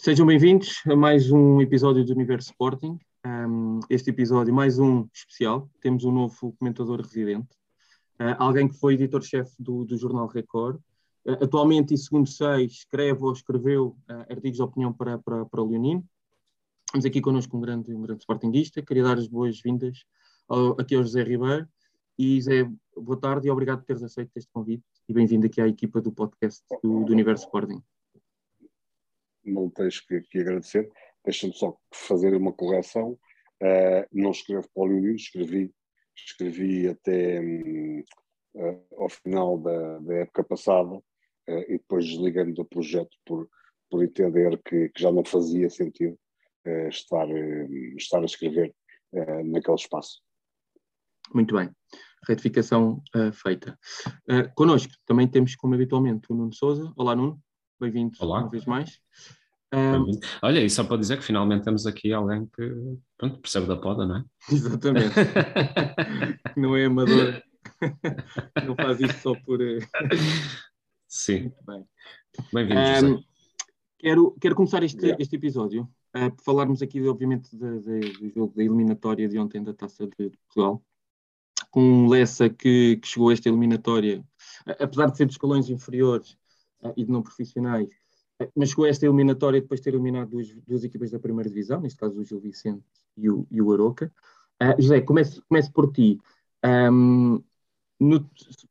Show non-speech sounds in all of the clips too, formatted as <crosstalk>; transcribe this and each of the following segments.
Sejam bem-vindos a mais um episódio do Universo Sporting. Um, este episódio, mais um especial. Temos um novo comentador residente, uh, alguém que foi editor-chefe do, do, Jornal Record. Uh, atualmente, e segundo sei, escreve ou escreveu uh, artigos de opinião para, para, para o Leonino. Temos aqui connosco um grande, um grande sportinguista. Queria dar as boas-vindas aqui ao José Ribeiro. E Zé, boa tarde e obrigado por teres aceito este convite e bem-vindo aqui à equipa do podcast do, do Universo Sporting não tens que, que agradecer. Deixa-me só fazer uma correção. Uh, não escrevo para o Leonino, escrevi, escrevi até um, uh, eh, ao final da, da época passada uh, e depois desliguei-me do projeto por, por entender que, que já não fazia sentido estar, estar a escrever naquele espaço. Muito bem. Retificação feita. Uh, connosco também temos, como habitualmente, o Nuno Souza. Olá, Nuno. Bem-vindo uma vez mais. Um, Olha, e só para dizer que finalmente temos aqui alguém que pronto, percebe da poda, não é? <laughs> Exatamente. não é amador. <laughs> não faz isso só por. Eh, Sim. Muito bem. Bem-vindo, um, quero, quero começar este, yeah. este episódio uh, por falarmos aqui, obviamente, de, de, do jogo da eliminatória de ontem da Taça de Portugal. Com um Lessa que, que chegou a esta eliminatória, apesar de ser de escalões inferiores uh, e de não profissionais, mas chegou esta eliminatória depois de ter eliminado duas, duas equipas da primeira divisão, neste caso o Gil Vicente e o, e o Aroca. Uh, José, comece, comece por ti. Um, no,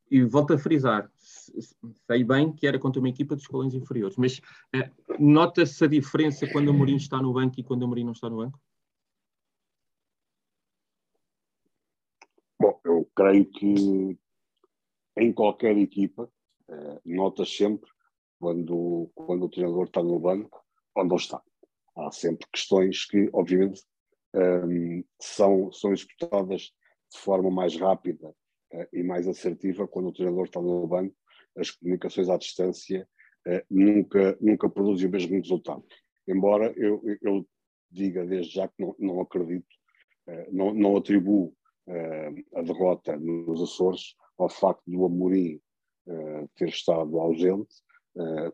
e volto a frisar, sei bem que era contra uma equipa de escolões inferiores, mas uh, nota-se a diferença quando o Mourinho está no banco e quando o Mourinho não está no banco? Bom, eu creio que em qualquer equipa uh, nota sempre quando, quando o treinador está no banco ou não está. Há sempre questões que, obviamente, um, são, são executadas de forma mais rápida uh, e mais assertiva quando o treinador está no banco. As comunicações à distância uh, nunca, nunca produzem o mesmo resultado. Embora eu, eu diga desde já que não, não acredito, uh, não, não atribuo a derrota nos Açores ao facto do Amorim ter estado ausente, Uh,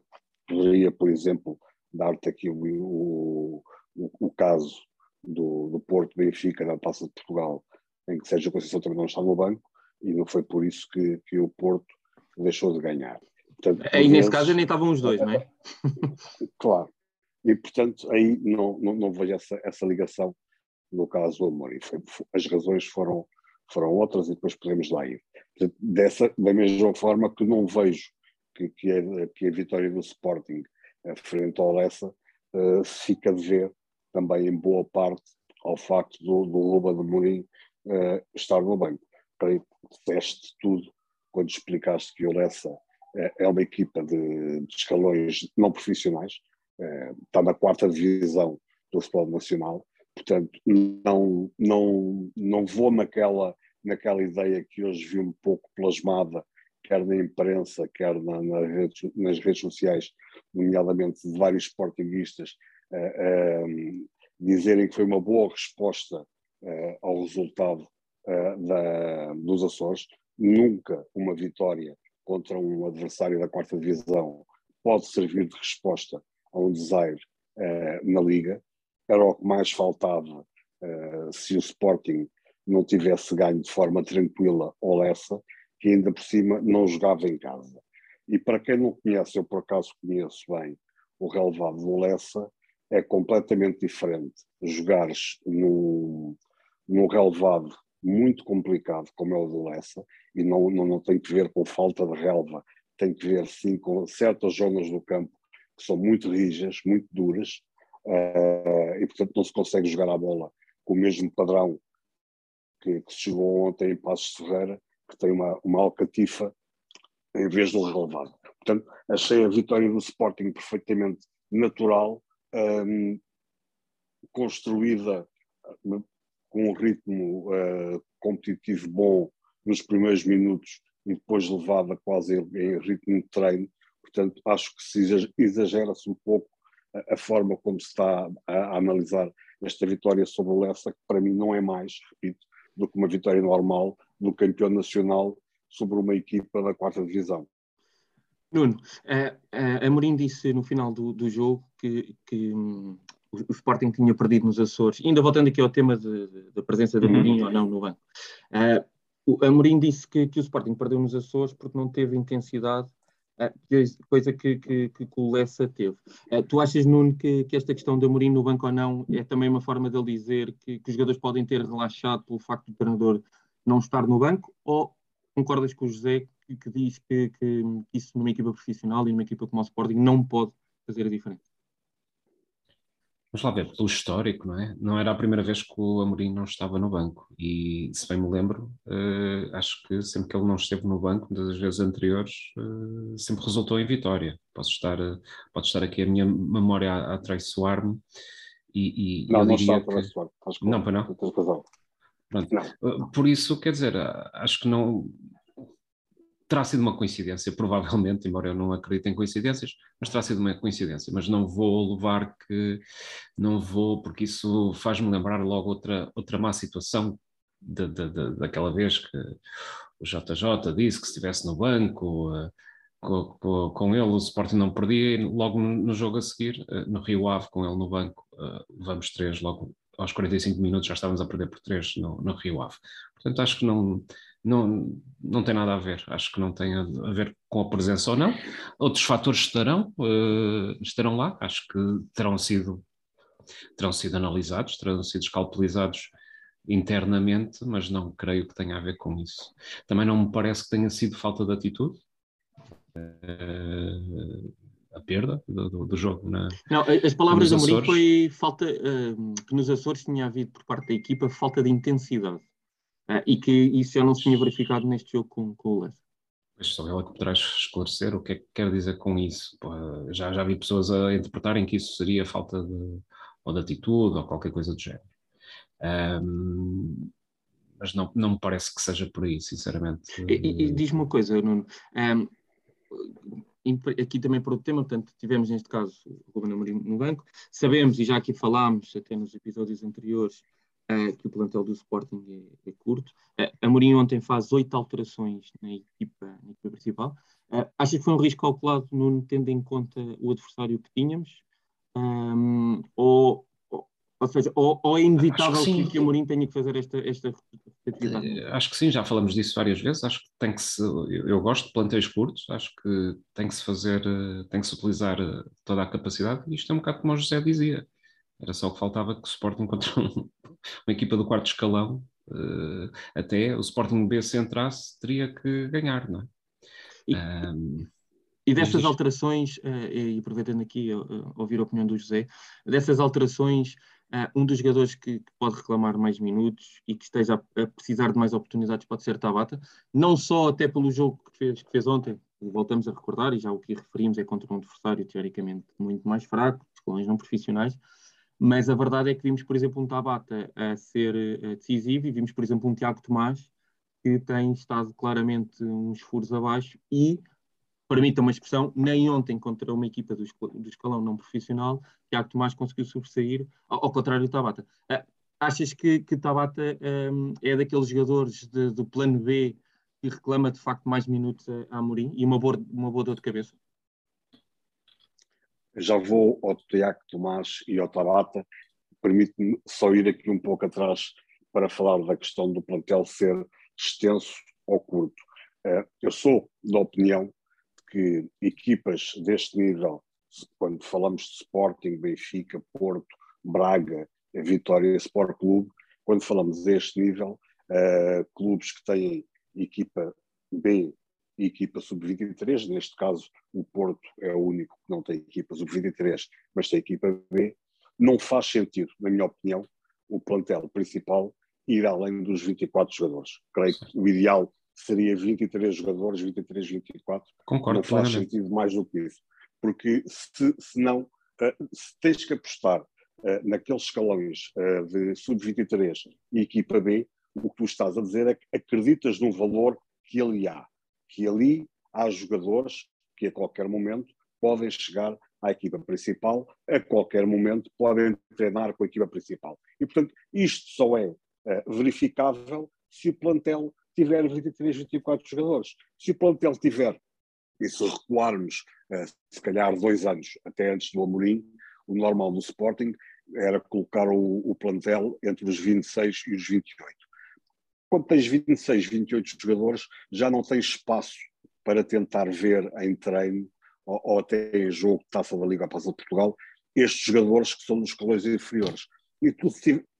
poderia, por exemplo, dar-te aqui o, o, o, caso do, do Porto Benfica na Taça de Portugal, em que Sérgio Conceição não está no banco, e não foi por isso que, que o Porto deixou de ganhar. Portanto, aí nesse caso nem estavam os dois, não é? <laughs> claro. E portanto aí não, não, não vejo essa, essa ligação no caso do Amorim. As razões foram, foram outras e depois podemos lá ir. Portanto, dessa, da mesma forma que não vejo que, que, a, que a vitória do Sporting uh, frente ao Lessa uh, fica de ver também em boa parte ao facto do, do Luba de Mourinho uh, estar no banco. Creio que tudo quando explicaste que o Lessa é uma equipa de, de escalões não profissionais, está na quarta divisão do futebol nacional, portanto não, não, não vou naquela, naquela ideia que hoje vi um pouco plasmada quer na imprensa, quer na, na nas redes sociais, nomeadamente de vários sportinguistas, uh, uh, dizerem que foi uma boa resposta uh, ao resultado da, dos Açores. Nunca uma vitória contra um adversário da quarta divisão pode servir de resposta a um desaire na Liga. Era o que mais faltava se o Sporting não tivesse ganho de forma tranquila ou Lessa que ainda por cima não jogava em casa. E para quem não conhece, eu por acaso conheço bem o relevado do Lessa, é completamente diferente jogares num, num relevado muito complicado como é o do Lessa, e não, não, não tem que ver com falta de relva, tem que ver sim com certas zonas do campo que são muito rijas, muito duras, uh, e portanto não se consegue jogar a bola com o mesmo padrão que, que se jogou ontem em Passos Ferreira, que tem uma, uma alcatifa em vez do relevado. Portanto, achei a vitória do Sporting perfeitamente natural, um, construída hum, com um ritmo uh, competitivo bom nos primeiros minutos e depois levada quase em ritmo de treino. Portanto, acho que se exagera-se um pouco a, a, forma como se está a, a, analisar esta vitória sobre o Lessa, que para mim não é mais, repito, do que uma vitória normal do campeão nacional sobre uma equipa da quarta divisão. Nuno, a, a Amorim disse no final do, do jogo que, que um, o, Sporting tinha perdido nos Açores. ainda voltando aqui ao tema da presença de Amorim uhum. ou não no banco. Uh, o Amorim disse que, que, o Sporting perdeu nos Açores porque não teve intensidade, uh, coisa que, que, que o Lessa teve. Uh, tu achas, Nuno, que, esta questão de Amorim no banco ou não é também uma forma de ele dizer que os jogadores podem ter relaxado pelo facto do treinador não estar no banco? Ou concordas com o José que, que diz que, que, isso numa equipa profissional e numa equipa como o Sporting não pode fazer a diferença. Vamos lá ver, pelo histórico, não é? Não era a primeira vez que o Amorim não estava no banco e, se bem me lembro, uh, acho que sempre que ele não esteve no banco, das vezes anteriores, uh, sempre resultou em vitória. Posso estar, uh, pode estar aqui a minha memória a, a traiçoar-me e, e não, eu não diria está a que... Não, para não? Pronto. Não. Por isso, quer dizer, acho que não terá sido uma coincidência, <laughs> provavelmente, embora eu não acredite em coincidências, mas terá sido uma coincidência. Mas não vou levar que, não vou, porque isso faz-me lembrar logo outra, outra má situação de, de, de, daquela vez que o JJ disse que se estivesse no banco, com, com, com, ele o Sporting não perdia, e logo no, no jogo a seguir, no Rio Ave, com ele no banco, uh, levamos três, logo aos 45 minutos já estávamos a perder por três no, no Rio Ave. Portanto, acho que não não, não tem nada a ver. Acho que não tem a, ver com a presença ou não. Outros fatores estarão, uh, estarão lá, acho que terão sido, terão sido analisados, terão sido escalpelizados internamente, mas não creio que tenha a ver com isso. Também não me parece que tenha sido falta de atitude. Uh, a perda do, do, jogo. Na, não, as palavras da Amorim foi falta uh, que nos Açores tinha havido por parte da equipa falta de intensidade. Uh, e que isso já não se tinha verificado neste jogo com, com o Leicester. Mas só ela que poderás esclarecer o que é que quer dizer com isso. Já, já vi pessoas a interpretarem que isso seria falta de, ou de atitude ou qualquer coisa do género. Um, mas não, não me parece que seja por aí, sinceramente. E, e, e diz-me uma coisa, Nuno. Um, aqui também para outro tema, portanto, tivemos neste caso o Ruben Amorim no banco. Sabemos, e já aqui falámos, até nos episódios anteriores, uh, que o plantel do Sporting é, é curto. Uh, Amorim ontem faz oito alterações na equipa, na equipa principal. Uh, acha que foi um risco calculado, no, tendo em conta o adversário que tínhamos? Um, ou, ou, seja, ou, ou é inevitável que, que, que Amorim tenha que fazer esta, esta atividade? Acho que sim, já falamos disso várias vezes. Acho que tem que se. Eu gosto de plantéis curtos, acho que tem que se fazer, tem que se utilizar toda a capacidade. Isto é um bocado como o José dizia era só o que faltava que o Sporting contra um, <laughs> uma equipa do quarto escalão, uh, até o Sporting B se entrasse, teria que ganhar, não é? E, um, e dessas alterações, uh, e aproveitando aqui uh, ouvir a opinião do José, dessas alterações, uh, um dos jogadores que, que, pode reclamar mais minutos e que esteja a, a, precisar de mais oportunidades pode ser Tabata, não só até pelo jogo que fez, que fez ontem, voltamos a recordar, e já o que referimos é contra um adversário teoricamente muito mais fraco, escalões não profissionais, mas a verdade é que vimos, por exemplo, um Tabata a ser uh, decisivo e vimos, por exemplo, um Tiago Tomás que tem estado claramente uns furos abaixo e, permita uma expressão, nem ontem contra uma equipa do, escalão não profissional, Tiago Tomás conseguiu sobressair, ao, ao contrário do Tabata. Uh, achas que, que Tabata um, é daqueles jogadores de, do plano B que reclama de facto mais minutos a, a Amorim e uma boa, uma boa dor de cabeça? Já vou ao Tiago Tomás e ao Tabata. Permite-me só ir aqui um pouco atrás para falar da questão do plantel ser extenso ou curto. Eh, eu sou da opinião que equipas deste nível, quando falamos de Sporting, Benfica, Porto, Braga, Vitória Sport Clube, quando falamos deste nível, uh, clubes que têm equipa B e equipa sub-23, neste caso o Porto é o único que não tem equipa sub-23, mas tem equipa B, não faz sentido, na minha opinião, o plantel principal ir além dos 24 jogadores. Creio que o ideal seria 23 jogadores, 23, 24. Concordo. Não faz sentido mais do que isso. Porque se, se não, eh, se tens que apostar uh, naqueles escalões uh, de sub-23 e equipa B, o que tu estás a dizer é que acreditas no valor que ali há que ali há jogadores que a qualquer momento podem chegar à equipa principal, a qualquer momento podem treinar com a equipa principal. E, portanto, isto só é verificável se o plantel tiver 23, 24 jogadores. Se o plantel tiver E se recuarmos, uh, se calhar, dois anos até antes do Amorim, o normal do Sporting era colocar o, o plantel entre os 26 e os 28. Quando tens 26, 28 jogadores, já não tens espaço para tentar ver em treino ou, ou até em jogo de taça da Liga Passa de Portugal estes jogadores que são dos escalões inferiores. E tu,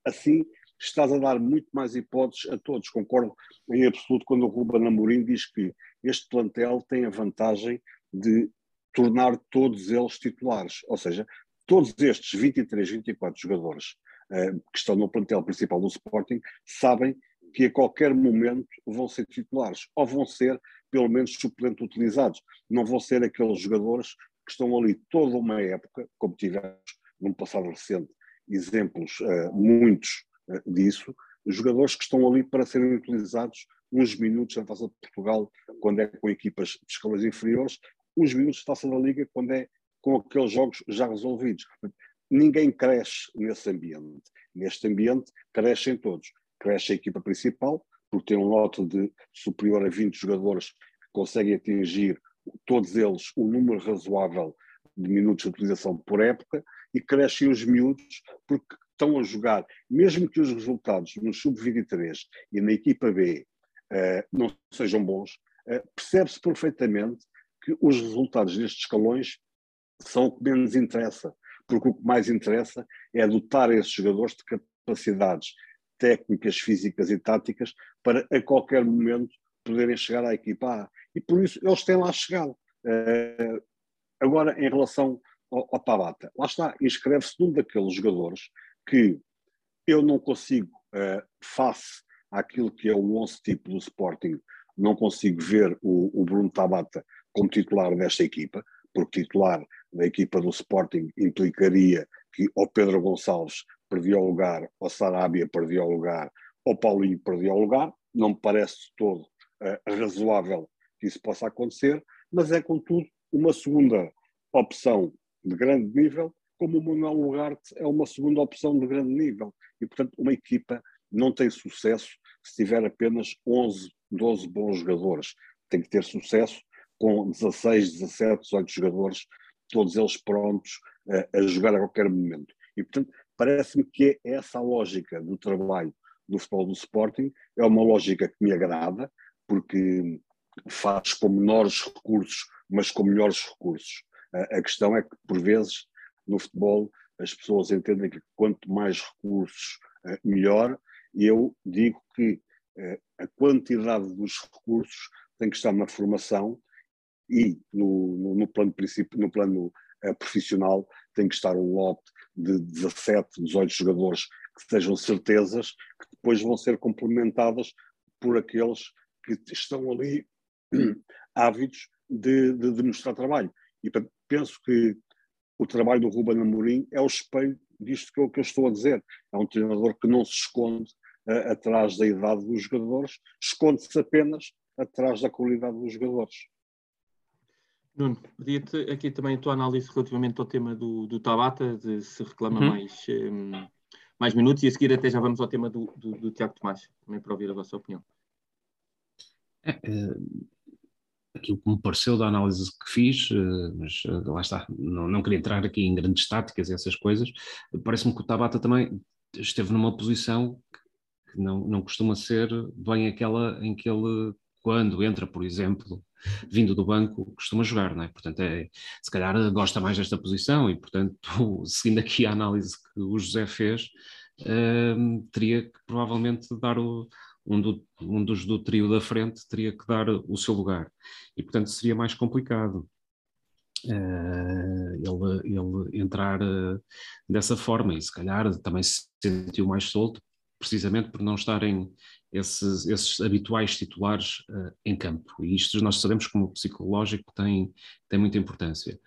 assim, estás a dar muito mais hipóteses a todos. Concordo em absoluto quando o Ruben Amorim diz que este plantel tem a vantagem de tornar todos eles titulares. Ou seja, todos estes 23, 24 jogadores uh, que estão no plantel principal do Sporting sabem que a qualquer momento vão ser titulares, ou vão ser, pelo menos, suplente utilizados. Não vão ser aqueles jogadores que estão ali toda uma época, como tivemos num passado recente, exemplos, uh, muitos disso, jogadores que estão ali para serem utilizados uns minutos na Taça de Portugal, quando é com equipas de escalas inferiores, uns minutos de Taça da Liga, quando é com aqueles jogos já resolvidos. Ninguém cresce nesse ambiente. Neste ambiente, crescem todos. Cresce a equipa principal, porque tem um lote de superior a 20 jogadores que conseguem atingir, todos eles, um número razoável de minutos de utilização por época, e crescem os miúdos, porque estão a jogar, mesmo que os resultados no sub-23 e na equipa B uh, não sejam bons, uh, percebe-se perfeitamente que os resultados destes escalões são o que menos interessa, porque o que mais interessa é dotar esses jogadores de capacidades técnicas, físicas e táticas para a qualquer momento poderem chegar à equipa A. E por isso eles têm lá chegado. Uh, agora, em relação ao, ao lá está, inscreve-se num daqueles jogadores que eu não consigo, uh, face àquilo que é o 11 tipo do Sporting, não consigo ver o, o Bruno Tabata como titular desta equipa, porque titular da equipa do Sporting implicaria que ou Pedro Gonçalves perdia o lugar, ou Sarabia perdia o lugar, ou Paulinho perdia o lugar. Não me parece todo uh, razoável que isso possa acontecer, mas é, contudo, uma segunda opção de grande nível, como o Manuel Ugarte é uma segunda opção de grande nível. E, portanto, uma equipa não tem sucesso se tiver apenas 11, 12 bons jogadores. Tem que ter sucesso com 16, 17, 18 jogadores todos eles prontos a, a jogar a qualquer momento. E, portanto, parece-me que é essa a lógica do trabalho do futebol do Sporting, é uma lógica que me agrada, porque faz com menores recursos, mas com melhores recursos. A questão é que, por vezes, no futebol, as pessoas entendem que quanto mais recursos, melhor, e eu digo que a quantidade dos recursos tem que estar na formação e no, no, no plano, no plano uh, profissional tem que estar um lote de 17, 18 jogadores que sejam certezas que depois vão ser complementadas por aqueles que estão ali <clears throat> ávidos de, de, de mostrar trabalho. E penso que o trabalho do Ruben Amorim é o espelho disto que eu, que eu estou a dizer. É um treinador que não se esconde uh, atrás da idade dos jogadores, esconde-se apenas atrás da qualidade dos jogadores. Nuno, pedia-te aqui também a tua análise relativamente ao tema do, do Tabata, de se reclama uhum. mais, um, mais minutos, e a seguir até já vamos ao tema do, do, do Tiago Tomás, também para ouvir a vossa opinião. Aquilo que me pareceu da análise que fiz, eh, mas eh, lá está, não, não queria entrar aqui em grandes táticas e essas coisas, parece-me que o Tabata também esteve numa posição que não, não costuma ser bem aquela em que ele, quando entra, por exemplo, vindo do banco, costuma jogar, não é? Portanto, é, se calhar gosta mais desta posição e, portanto, <laughs> seguindo aqui a análise que o José fez, uh, teria que provavelmente dar o, um, do, um dos do trio da frente teria que dar o seu lugar e, portanto, seria mais complicado. Uh, ele, ele entrar uh, dessa forma e se calhar também se sentiu mais solto precisamente por não estarem esses, esses habituais titulares uh, em campo. E isto nós sabemos como psicológico tem, tem muita importância.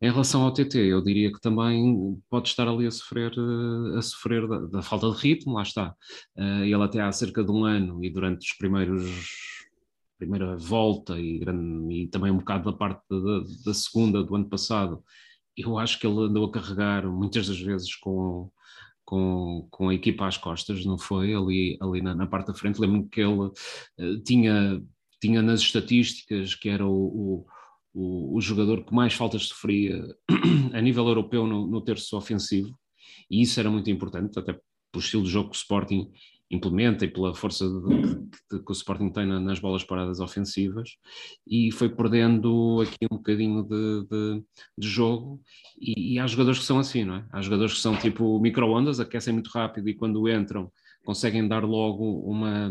Em relação ao TT, eu diria que também pode estar ali a sofrer, uh, a sofrer da, da, falta de ritmo, lá está. Uh, ele até há cerca de um ano e durante os primeiros primeira volta e, e também um bocado da parte da, da segunda do ano passado, eu acho que ele andou a carregar muitas das vezes com com, com a equipa às costas, não foi? Ali, ali na, na parte da frente, lembro-me que ele uh, tinha, tinha nas estatísticas que era o, o, o, jogador que mais faltas sofria <clears throat> a nível europeu no, no terço ofensivo, e isso era muito importante, até pelo estilo de jogo que o Sporting implementa e pela força de, de, que o Sporting tem na, nas bolas paradas ofensivas e foi perdendo aqui um bocadinho de, de, jogo e, e, há jogadores que são assim, não é? Há jogadores que são tipo micro-ondas, aquecem muito rápido e quando entram conseguem dar logo uma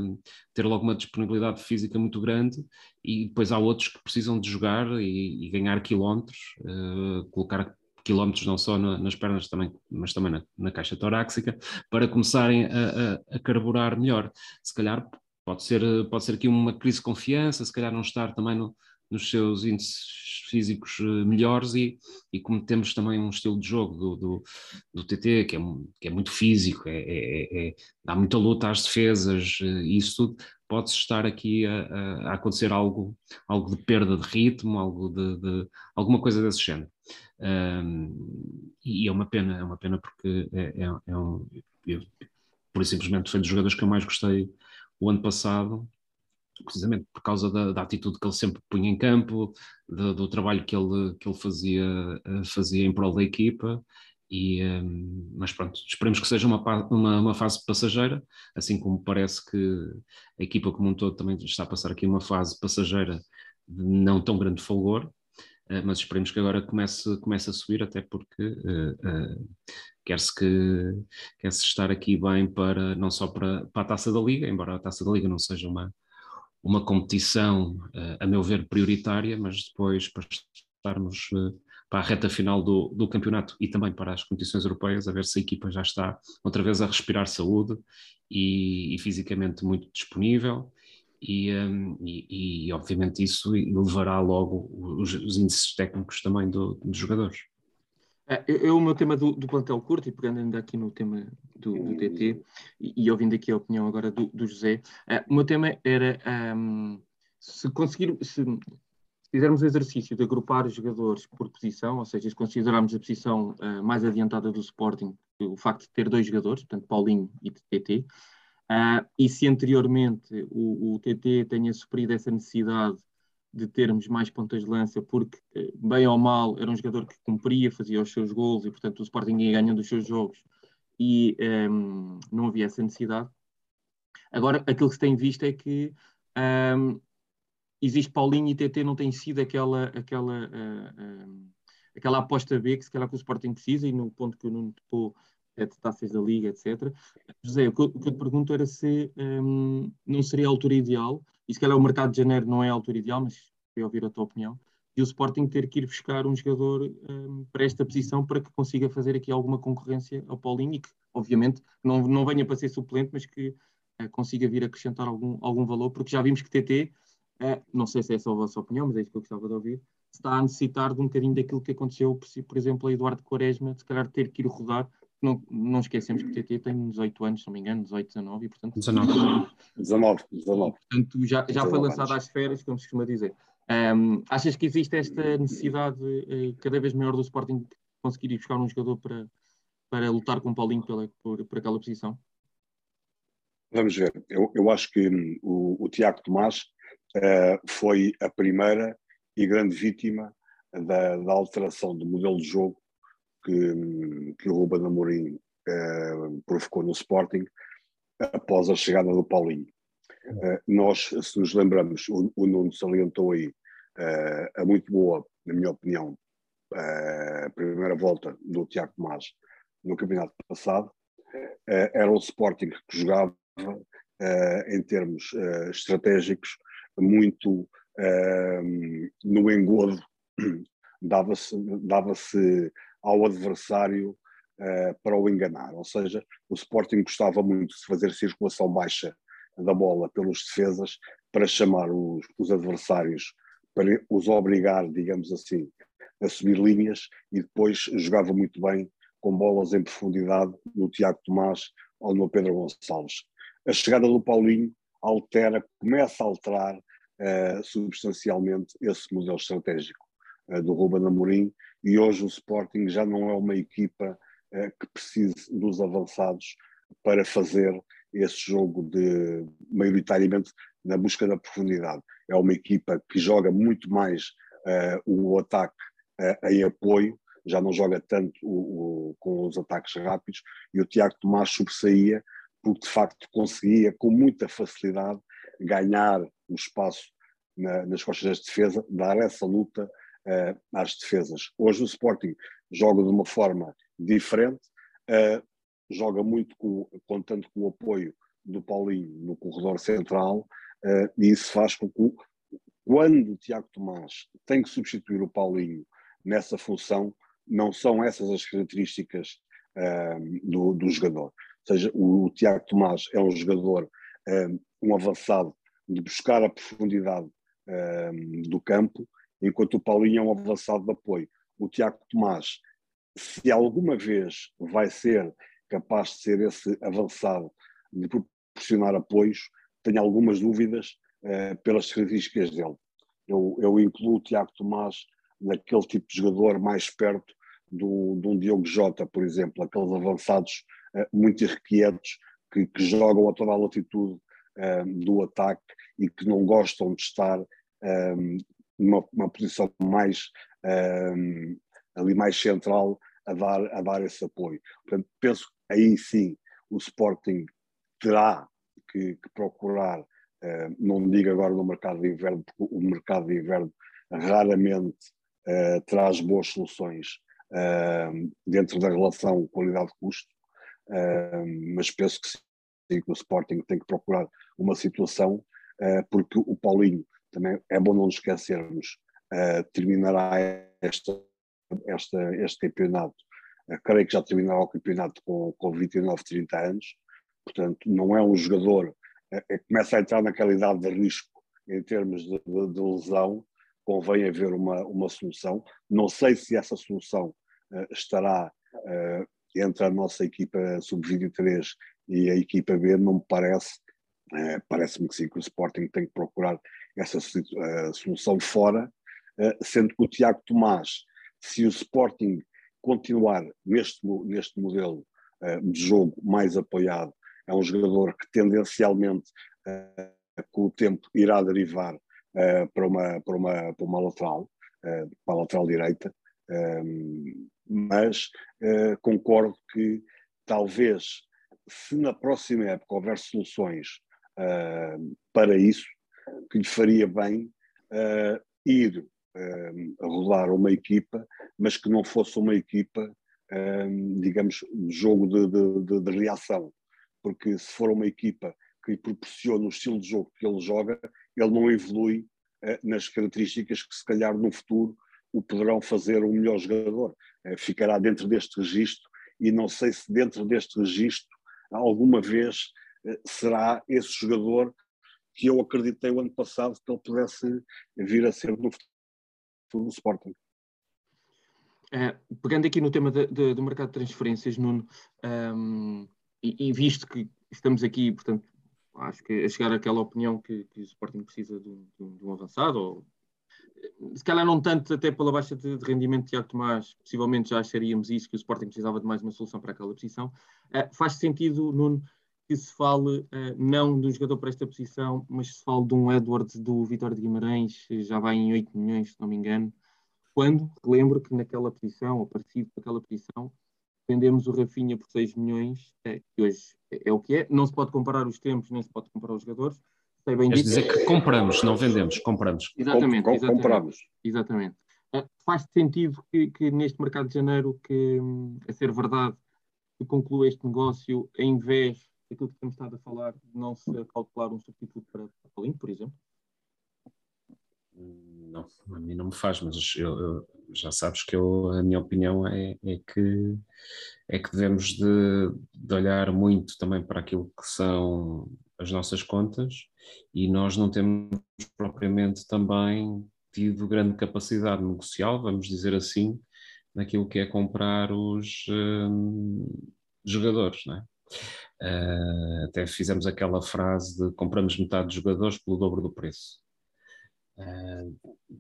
ter logo uma disponibilidade física muito grande e depois há outros que precisam de jogar e, e ganhar quilómetros, uh, colocar quilómetros não só na, nas pernas também, mas também na, na caixa torácica, para começarem a, a, a, carburar melhor. Se calhar pode ser, pode ser aqui uma crise de confiança, se calhar não estar também no, nos seus índices físicos eh, melhores e, e como temos também um estilo de jogo do, do, do TT que é, que é muito físico, é, é, é, dá muita luta às defesas eh, e isso tudo, pode estar aqui a, a, acontecer algo, algo de perda de ritmo, algo de, de alguma coisa desse género. Um, e é uma pena, é uma pena porque é, é, é um, eu, por simplesmente foi dos jogadores que eu mais gostei o ano passado, precisamente por causa da, da atitude que ele sempre punha em campo, do, do trabalho que ele, que ele fazia, eh, fazia em prol da equipa. E, um, mas pronto, esperemos que seja uma, uma, uma, fase passageira, assim como parece que a equipa como um todo também está a passar aqui uma fase passageira de não tão grande folgor, uh, mas esperemos que agora comece, comece a subir, até porque uh, uh, quer-se que quer-se estar aqui bem para não só para, para a taça da Liga, embora a taça da Liga não seja uma, uma competição, a meu ver, prioritária, mas depois para estarmos para a reta final do, do campeonato e também para as competições europeias, a ver se a equipa já está outra vez a respirar saúde e, e fisicamente muito disponível. E, um, e, e, obviamente isso levará logo os, os índices técnicos também do, dos jogadores. É, eu, o meu tema do, do, plantel curto, e pegando ainda aqui no tema do, do TT, e, e, ouvindo aqui a opinião agora do, do José, é, o meu tema era um, se conseguir, se, se fizermos o exercício de agrupar os jogadores por posição, ou seja, se considerarmos a posição uh, mais adiantada do Sporting, o facto de ter dois jogadores, portanto Paulinho e TT, uh, ah, e se anteriormente o, o TT tenha suprido essa necessidade de termos mais pontas de lança, porque, eh, bem ou mal, era um jogador que cumpria, fazia os seus gols e, portanto, o Sporting ia ganhando os seus jogos e um, ehm, não havia essa necessidade. Agora, aquilo que se tem visto é que um, ehm, existe Paulinho e TT não tem sido aquela, aquela, uh, uh, aquela aposta B que se calhar que o Sporting precisa e no ponto que eu não tocou é de taças da Liga, etc. José, o que, eu, o que eu te pergunto era se um, não seria a altura ideal e se calhar o mercado de janeiro não é a altura ideal, mas queria ouvir a tua opinião, e o Sporting ter que ir buscar um jogador um, para esta posição para que consiga fazer aqui alguma concorrência ao Paulinho e que, obviamente, não, não venha para ser suplente, mas que uh, consiga vir acrescentar algum, algum valor, porque já vimos que TT, eh, não sei se é só a vossa opinião, mas é isso que eu gostava de ouvir, está a necessitar de um bocadinho daquilo que aconteceu, por, por exemplo, a Eduardo Quaresma, se calhar ter que ir rodar não, não esquecemos que o TT tem 18 anos, se não me engano, 18, 19, e portanto. 19. 19, 19. Portanto, já, já foi lançado às férias, como se costuma dizer. Um, achas que existe esta necessidade uh, cada vez maior do Sporting conseguir ir buscar um jogador para, para lutar com o Paulinho pela, por, por aquela posição? Vamos ver. Eu, eu acho que hum, o, o Tiago Tomás foi a primeira e grande vítima da, da alteração do modelo de jogo que, que o Ruben Amorim eh, provocou no Sporting após a chegada do Paulinho. Uh, nós, se nos lembramos, o, o Nuno salientou aí a muito boa, na minha opinião, uh, primeira volta do Tiago Tomás no campeonato passado. era o Sporting que jogava em termos estratégicos muito no engodo, <clears throat> dava-se dava ao adversário uh, para o enganar. Ou seja, o Sporting gostava muito de fazer circulação baixa da bola pelos defesas para chamar os, os adversários, para os obrigar, digamos assim, a subir linhas e depois jogava muito bem com bolas em profundidade no Tiago Tomás ou no Pedro Gonçalves. A chegada do Paulinho altera, começa a alterar uh, substancialmente esse modelo estratégico uh, do Ruben Amorim e hoje o Sporting já não é uma equipa eh, que precise dos avançados para fazer esse jogo de maioritariamente na busca da profundidade. É uma equipa que joga muito mais uh, o ataque uh, em apoio, já não joga tanto o, o, com os ataques rápidos, e o Tiago Tomás sobressaía porque de facto conseguia com muita facilidade ganhar o espaço na, nas costas da defesa, dar essa luta uh, às defesas. Hoje o Sporting joga de uma forma diferente, uh, joga muito com, contando com o apoio do Paulinho no corredor central, uh, e isso faz com que quando o Tiago Tomás tem que substituir o Paulinho nessa função, não são essas as características do, do jogador. Ou seja, o, o Tiago Tomás é um jogador, um avançado de buscar a profundidade do campo, enquanto o Paulinho é um avançado de apoio. O Tiago Tomás, se alguma vez vai ser capaz de ser esse avançado, de proporcionar apoios, tenho algumas dúvidas uh, pelas características dele. Eu, eu incluo o Tiago Tomás naquele tipo de jogador mais perto do, de um Diogo Jota, por exemplo, aqueles avançados muito irrequietos que, que, jogam a toda a latitude uh, do ataque e que não gostam de estar um, numa, numa posição mais um, ali mais central a dar, a dar esse apoio. Portanto, penso que aí sim o Sporting terá que, que procurar, uh, não digo agora no mercado de inverno, porque o mercado de inverno raramente uh, traz boas soluções uh, dentro da relação qualidade-custo, mas penso que sim, que o Sporting tem que procurar uma situação, porque o Paulinho também é bom não nos esquecermos, uh, terminará esta, esta, este campeonato, uh, creio que já terminará o campeonato com, com 29, 30 anos, portanto não é um jogador, uh, começa a entrar naquela idade de risco em termos de, de, de lesão, convém haver uma, uma solução. Não sei se essa solução uh, estará uh, entre a nossa equipa sub-23 e a equipa B, não me parece. Uh, Parece-me que sim, que o Sporting tem que procurar essa uh, solução fora, uh, sendo que o Tiago Tomás, se o Sporting continuar neste, neste modelo de jogo mais apoiado, é um jogador que tendencialmente com o tempo irá derivar para, uma, para, uma, para uma lateral, para a lateral direita, mas concordo que talvez se na próxima época houver soluções para isso, que lhe faria bem uh, ir uh, rodar uma equipa, mas que não fosse uma equipa, uh, digamos, de jogo de, de, de, de, reação. Porque se for uma equipa que lhe proporciona o estilo de jogo que ele joga, ele não evolui nas características que, se calhar, no futuro o poderão fazer um melhor jogador. Ficará dentro deste registro e não sei se dentro deste registro alguma vez será esse jogador que eu acreditei o ano passado que ele pudesse vir a ser no futuro do Sporting. É, pegando aqui no tema do mercado de transferências, Nuno, um, e, e, visto que estamos aqui, portanto, acho que a chegar àquela opinião que, que o Sporting precisa de um, de um, avançado, ou se calhar não tanto até pela baixa de, de rendimento de Tiago Tomás, possivelmente já acharíamos isso, que o Sporting precisava de mais uma solução para aquela posição. Uh, faz sentido, Nuno, que se fale uh, não de um jogador para esta posição, mas se fale de um Edwards do Vitória de Guimarães, já vai em 8 milhões, se não me engano, quando lembro que naquela posição, ou parecido com aquela posição, vendemos o Rafinha por 6 milhões, é, que hoje é, é, o que é, não se pode comparar os tempos, nem se pode comparar os jogadores, sei bem dizer que compramos, não vendemos, compramos. Exatamente, Com, exatamente. Compramos. Exatamente. Uh, faz sentido que, que, neste mercado de janeiro, que, a ser verdade, que conclua este negócio em vez aquilo que temos estado a falar, de não se calcular um substituto para Paulinho, por exemplo? Não, a mim não me faz, mas eu, eu, já sabes que eu, a minha opinião é, é, que, é que devemos de, de olhar muito também para aquilo que são as nossas contas e nós não temos propriamente também tido grande capacidade negocial, vamos dizer assim, naquilo que é comprar os hum, jogadores, não é? Uh, até fizemos aquela frase de compramos metade dos jogadores pelo dobro do preço. Uh,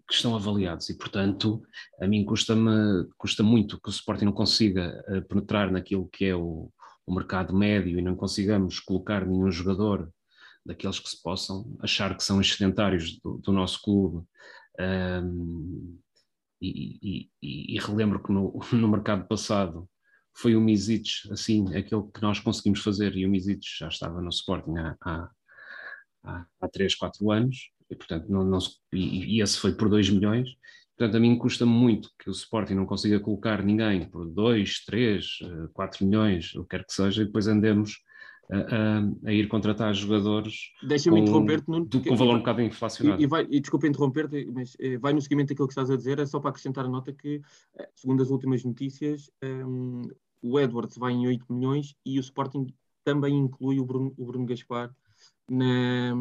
que estão avaliados e, portanto, a mim custa-me custa muito que o Sporting não consiga uh, penetrar naquilo que é o, o, mercado médio e não consigamos colocar nenhum jogador daqueles que se possam achar que são excedentários do, do nosso clube. Um, e, e, e, relembro que no, <laughs> no mercado passado foi o Misic, assim, aquele que nós conseguimos fazer, e o Misic já estava no Sporting há, há, há, há 3, 4 anos, e portanto, não, não, e, e esse foi por 2 milhões, Portanto, a mim custa muito que o Sporting não consiga colocar ninguém por 2, 3, 4 milhões, o que quer que seja, e depois andemos a, a, a ir contratar jogadores Deixa-me interromper-te, Nuno, com um valor um bocado inflacionado. E, e, vai, e desculpa interromper-te, mas eh, vai no seguimento daquilo que estás a dizer, é só para acrescentar a nota que, eh, segundo as últimas notícias, um, ehm, o Edwards vai em 8 milhões e o Sporting também inclui o Bruno, o Bruno Gaspar na,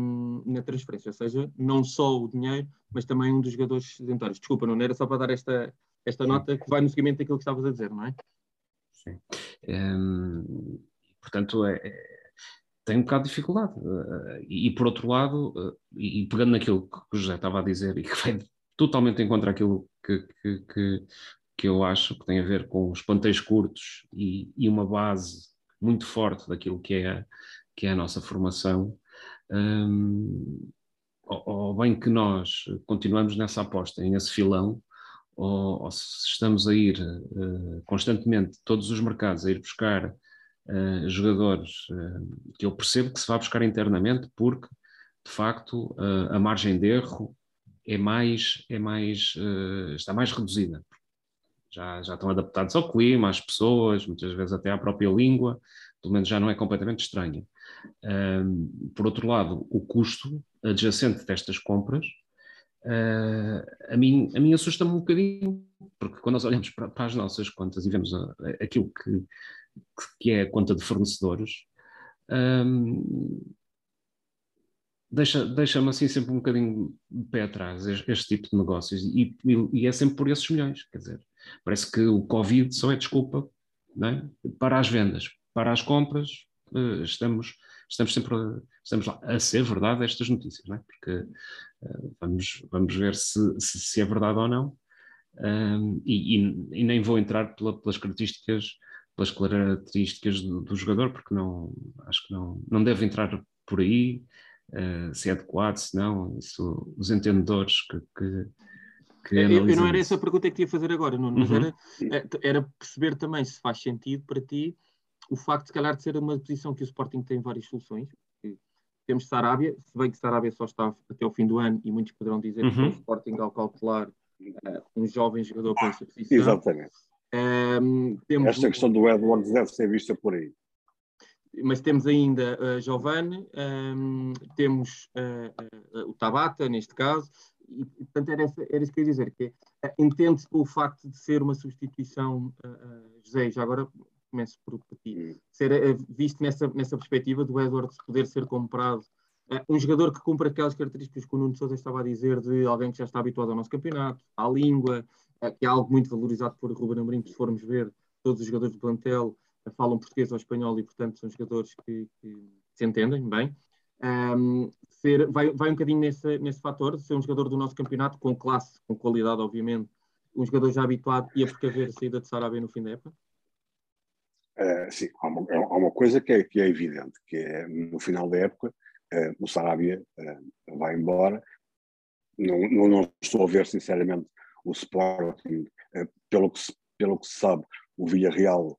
na transferência, ou seja, não só o dinheiro, mas também um dos jogadores sedentários. Desculpa, não era só para dar esta, esta nota que vai no seguimento daquilo que estavas a dizer, não é? Sim. Hum, portanto, é, é, tem um bocado de dificuldade. Uh, e, por outro lado, uh, e, e, pegando naquilo que o José estava a dizer e que vai totalmente em contra aquilo que, que, que, que eu acho que tem a ver com os planteios curtos e, e uma base muito forte daquilo que é, que é a nossa formação, um, ou, bem que nós continuamos nessa aposta nesse filão, ou, ou se estamos a ir uh, constantemente, todos os mercados, a ir buscar uh, jogadores uh, que eu percebo que se vai buscar internamente, porque de facto a margem de erro é mais, é mais, está mais reduzida. Já, já estão adaptados ao clima, às pessoas, muitas vezes até à própria língua, pelo menos já não é completamente estranha. Um, por outro lado, o custo adjacente destas compras, uh, a mim, a mim assusta-me um bocadinho, porque quando nós olhamos para, para as nossas contas e vemos a, a, aquilo que, que é a conta de fornecedores, um, deixa-me deixa assim sempre um bocadinho de pé atrás este, este tipo de negócios e, e, e, é sempre por esses milhões, quer dizer, parece que o Covid só é desculpa é? para as vendas, para as compras uh, estamos estamos sempre a, estamos lá a ser verdade estas notícias, não é? porque uh, vamos, vamos ver se, se, se, é verdade ou não. Um, e, e, e, nem vou entrar pela, pelas características pelas características do, do, jogador, porque não acho que não, não deve entrar por aí, uh, se é adequado, se não, isso, os entendedores que, que que eu, eu, não era essa a pergunta que ia fazer agora, Nuno, mas uhum. era, eh, era perceber também se faz sentido para ti o facto, de calhar, de ser uma posição que o Sporting tem várias soluções. Temos Sarabia, se bem que Sarabia só está até o fim do ano, e muitos poderão dizer uhum. que o Sporting, ao calcular uh, um jovem jogador para essa posição. Exatamente. Um, temos Esta questão do Edwards deve ser vista por aí. Mas temos ainda uh, Giovanni, um, temos uh, uh, o Tabata, neste caso, e portanto era, essa, era isso que eu ia dizer, que é, entende-se o facto de ser uma substituição, José, já agora começo por, ti, hum. ser uh, visto nessa, nessa perspectiva do Edwards poder ser comprado. Uh, um jogador que cumpre aquelas características que o Nuno Sousa estava a dizer de alguém que já está habituado ao nosso campeonato, à língua, uh, que é algo muito valorizado por Ruben Amorim, se formos ver, todos os jogadores do plantel falam português ou espanhol e, portanto, são jogadores que, que se entendem bem. Um, ser, vai, vai um bocadinho nesse, nesse fator, ser um jogador do nosso campeonato, com classe, com qualidade, obviamente, um jogador já habituado e a precaver a saída de Sarabia no fim da época? Uh, sim, há uma, há uma, coisa que é, que é, evidente, que é no final da época uh, o Sarabia uh, vai embora. Não, não, não, estou a ver, sinceramente, o Sporting, pelo, que se, pelo que se sabe, o Villarreal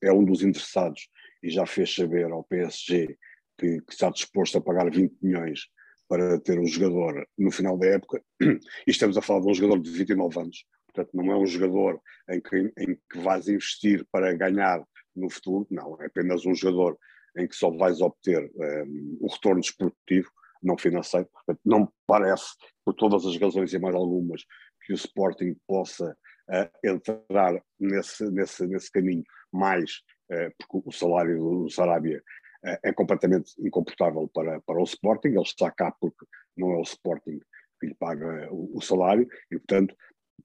é um dos interessados e já fez saber ao PSG que, que, está disposto a pagar 20 milhões para ter um jogador no final da época. E estamos a falar de um jogador de 29 anos, portanto, não é um jogador em que, em que vais investir para ganhar no futuro, não, é apenas um jogador em que só vais obter um, ehm, o retorno desportivo, não financeiro. Não me parece, por todas as razões e mais algumas, que o Sporting possa uh, entrar nesse, nesse, nesse caminho mais, uh, porque o salário do Sarabia uh, é completamente incomportável para, para o Sporting, ele está cá porque não é o Sporting que lhe paga o, o salário, e portanto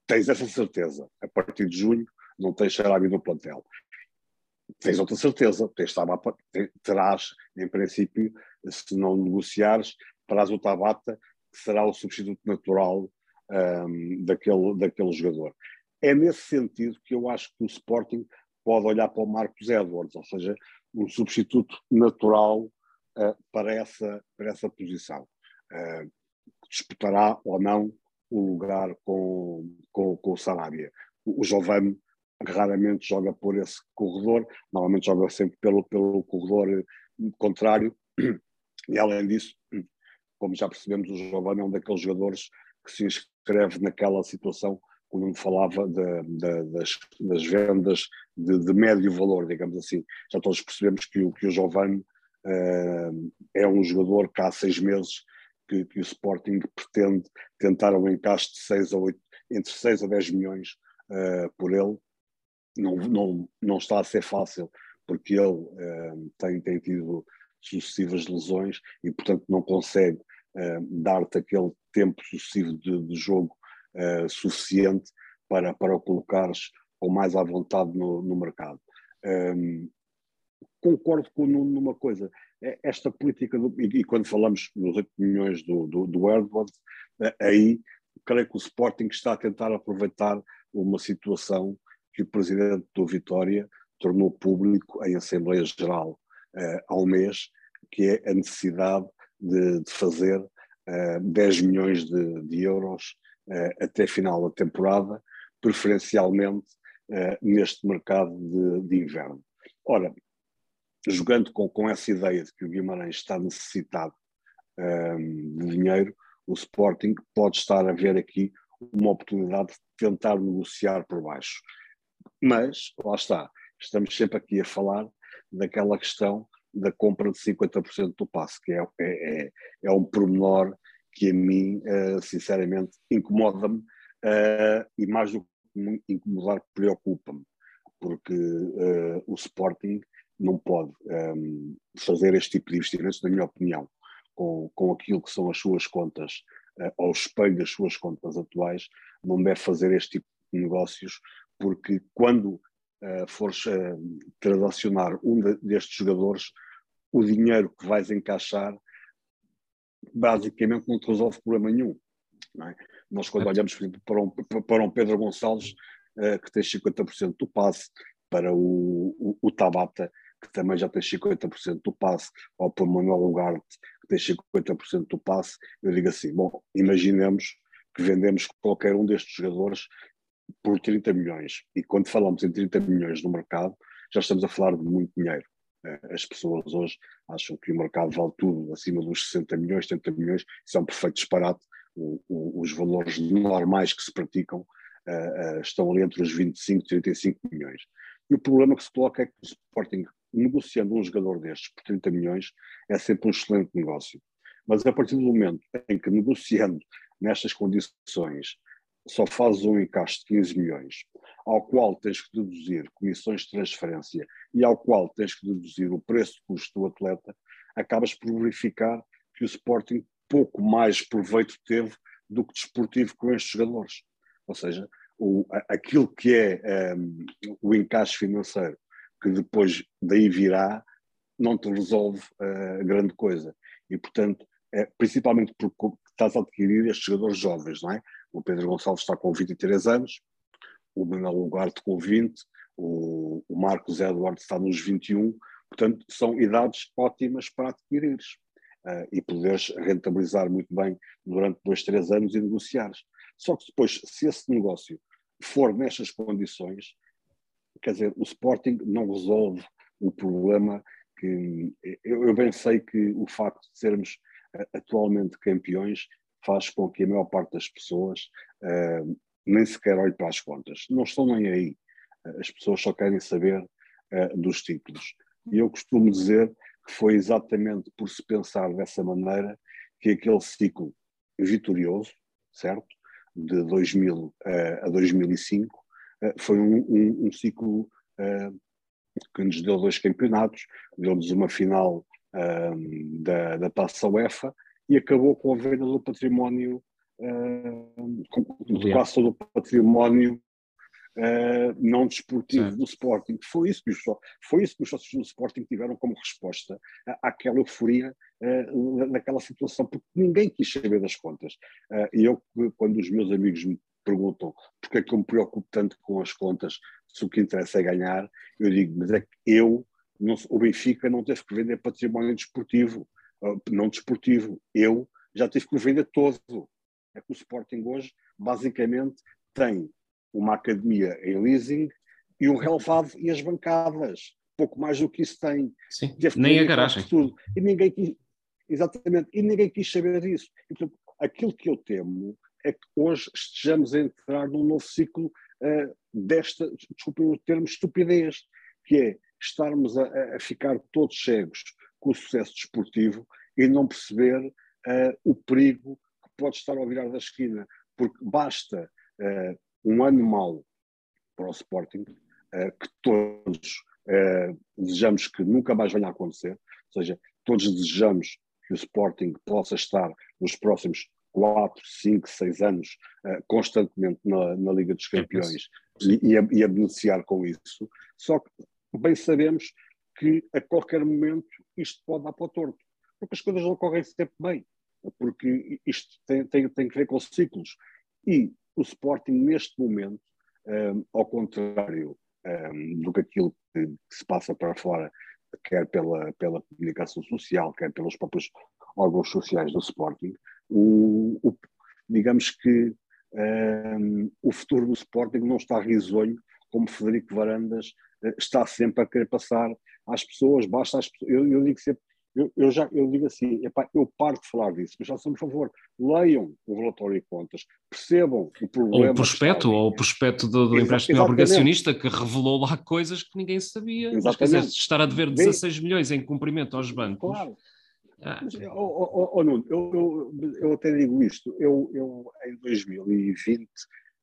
tens essa certeza, a partir de junho não tens Sarabia no plantel tens outra certeza, tens Tabata, terás, em princípio, se não negociares, terás o Tabata, que será o substituto natural um, daquele, daquele jogador. É nesse sentido que eu acho que o Sporting pode olhar para o Marcos Edwards, ou seja, um substituto natural uh, para, essa, para essa posição. Uh, disputará ou não o lugar com, com, com o Sarabia. O Giovanni raramente joga por esse corredor, normalmente joga sempre pelo, pelo corredor contrário, e além disso, como já percebemos, o Giovanni é um daqueles jogadores que se inscreve naquela situação quando me falava de, de, das, das, vendas de, de, médio valor, digamos assim. Já todos percebemos que, o, que o Giovanni uh, é um jogador que há seis meses que, que, o Sporting pretende tentar um encaixe de 6 a 8, entre 6 a 10 milhões uh, por ele. Não, não, não está a ser fácil, porque ele uh, tem, tem tido sucessivas lesões e, portanto, não consegue dar-te aquele tempo sucessivo de, de jogo uh, suficiente para, para o colocares com mais à vontade no, no mercado. Um, ehm, concordo com o numa coisa, esta política, do, e, quando falamos nos 8 milhões do, do, do Edwards, uh, aí creio que o Sporting está a tentar aproveitar uma situação que o presidente do Vitória tornou público em Assembleia Geral uh, há um mês, que é a necessidade de, de fazer uh, 10 milhões de, de euros uh, até final da temporada, preferencialmente uh, neste mercado de, de, inverno. Ora, jogando com, com essa ideia de que o Guimarães está necessitado ehm, de dinheiro, o Sporting pode estar a ver aqui uma oportunidade de tentar negociar por baixo. Mas, lá está, estamos sempre aqui a falar daquela questão da compra de 50% do passe, que é, é, é, é um pormenor que a mim, uh, sinceramente, incomoda-me uh, e mais do que incomodar, preocupa-me, porque uh, o Sporting não pode um, ehm, fazer este tipo de investimentos, na minha opinião, com, com aquilo que são as suas contas, ao espelho das suas contas atuais, não deve fazer este tipo de negócios, porque quando uh, fores uh, transacionar um de, destes jogadores, o dinheiro que vais encaixar basicamente não te resolve problema nenhum. É? Nós, quando olhamos, por exemplo, para um, para um Pedro Gonçalves, uh, que tem 50% do passe, para o, o, o, Tabata, que também já tem 50% do passe, ou para o Manuel Ugarte, que tem 50% do passe, eu digo assim: bom, imaginemos que vendemos qualquer um destes jogadores por 30 milhões. E quando falamos em 30 milhões no mercado, já estamos a falar de muito dinheiro. Eh, as pessoas hoje acham que o mercado vale tudo acima dos 60 milhões, 70 milhões, isso é um perfeito disparate. Os valores normais que se praticam uh, uh, estão ali entre os 25 e 35 milhões. E o problema que se coloca é que o Sporting, negociando um jogador destes por 30 milhões, é sempre um excelente negócio. Mas a partir do momento em que negociando nestas condições só fazes um encaixe de 15 milhões, ao qual tens que deduzir comissões de transferência e ao qual tens que deduzir o preço de custo do atleta, acabas por verificar que o Sporting pouco mais proveito teve do que desportivo com estes jogadores. Ou seja, o, aquilo que é um, o encaixe financeiro, que depois daí virá, não te resolve uh, grande coisa. E, portanto, é, principalmente porque estás a adquirir estes jogadores jovens, não é? O Pedro Gonçalves está com 23 anos, o Manuel Ugarte com 20, o, o Marcos Edwards está nos 21, portanto, são idades ótimas para adquirires uh, e poderes rentabilizar muito bem durante dois, três anos e negociares. Só que depois, se esse negócio for nestas condições, quer dizer, o Sporting não resolve o problema que eu, eu bem sei que o facto de sermos uh, atualmente campeões faz com que a maior parte das pessoas uh, nem sequer olhe para as contas. Não estão nem aí. Uh, as pessoas só querem saber uh, dos títulos. E eu costumo dizer que foi exatamente por se pensar dessa maneira que aquele ciclo vitorioso, certo? De 2000 a 2005, foi um, um, um ciclo que nos deu dois campeonatos, deu-nos uma final da, da Taça UEFA e acabou com a venda do património, uh, com, quase todo o património uh, não desportivo Sim. do Sporting. Foi isso, que os, foi isso que os sócios do Sporting tiveram como resposta à, àquela euforia uh, naquela situação, porque ninguém quis saber das contas. Uh, e eu, quando os meus amigos me perguntam porque é que eu me preocupo tanto com as contas, se o que interessa é ganhar, eu digo, mas é que eu, não, o Benfica não teve que vender património desportivo, não desportivo. Eu já tive que o vender todo. o Sporting hoje basicamente tem uma academia em leasing e um relevado e as bancadas. Pouco mais do que isso tem. Sim, nem a garagem. Tudo. E ninguém quis, exatamente, e ninguém quis saber disso. E, portanto, aquilo que eu temo é que hoje estejamos a entrar num novo ciclo uh, desta, desculpem o termo, estupidez, que é estarmos a, a, ficar todos cegos com o sucesso desportivo e não perceber uh, o perigo que pode estar ao virar da esquina, porque basta uh, um ano mau para o Sporting, que todos desejamos que nunca mais venha a acontecer, ou seja, todos desejamos que o Sporting possa estar nos próximos 4, 5, 6 anos uh, constantemente na, na, Liga dos Campeões e, e, a, e, a, beneficiar com isso. Só que bem sabemos que a qualquer momento isto pode dar para o torto, porque as coisas não correm sempre bem, porque isto tem, tem, tem que ver com ciclos. E o Sporting, neste momento, um, eh, ao contrário um, eh, do que aquilo que, que se passa para fora, quer pela, pela comunicação social, quer pelos próprios órgãos sociais do Sporting, o, o digamos que um, o futuro do Sporting não está risonho, como Federico Varandas uh, está sempre a querer passar às pessoas, basta às pessoas. Eu, eu digo sempre, eu, eu, já eu digo assim, epá, eu paro de falar disso, mas por favor, leiam o relatório de contas, percebam o problema. Ou o prospecto, ou o prospecto do, do empréstimo obrigacionista que revelou lá coisas que ninguém sabia. Exatamente. Mas, dizer, estar a dever 16 milhões em cumprimento aos bancos. Claro. Ah. Mas, oh, oh, oh, Nuno, eu, eu, eu, até digo isto. Eu, eu, em 2020,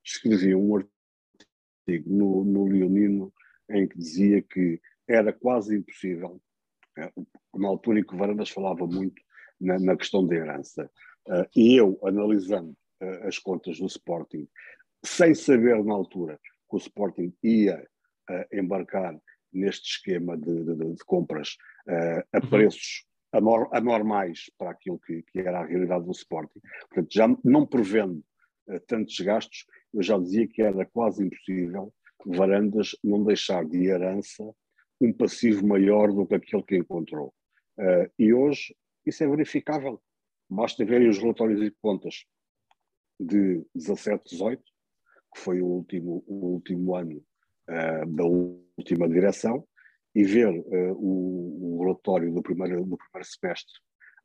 escrevi um artigo no, no Leonino em que dizia que era quase impossível, eh, na altura em que Varandas falava muito na, na questão da herança, uh, e eu, analisando uh, as contas do Sporting, sem saber na altura que o Sporting ia uh, embarcar neste esquema de, de, de compras a uhum. preços anormais para aquilo que, que, era a realidade do Sporting. Portanto, já não prevendo tantos gastos, eu já dizia que era quase impossível Varandas não deixar de herança um passivo maior do que aquele que encontrou. Uh, e hoje isso é verificável. Basta verem os relatórios de contas de 17, 18, que foi o último, o último ano uh, da última direção, e ver uh, o, o, relatório do primeiro, do primeiro semestre,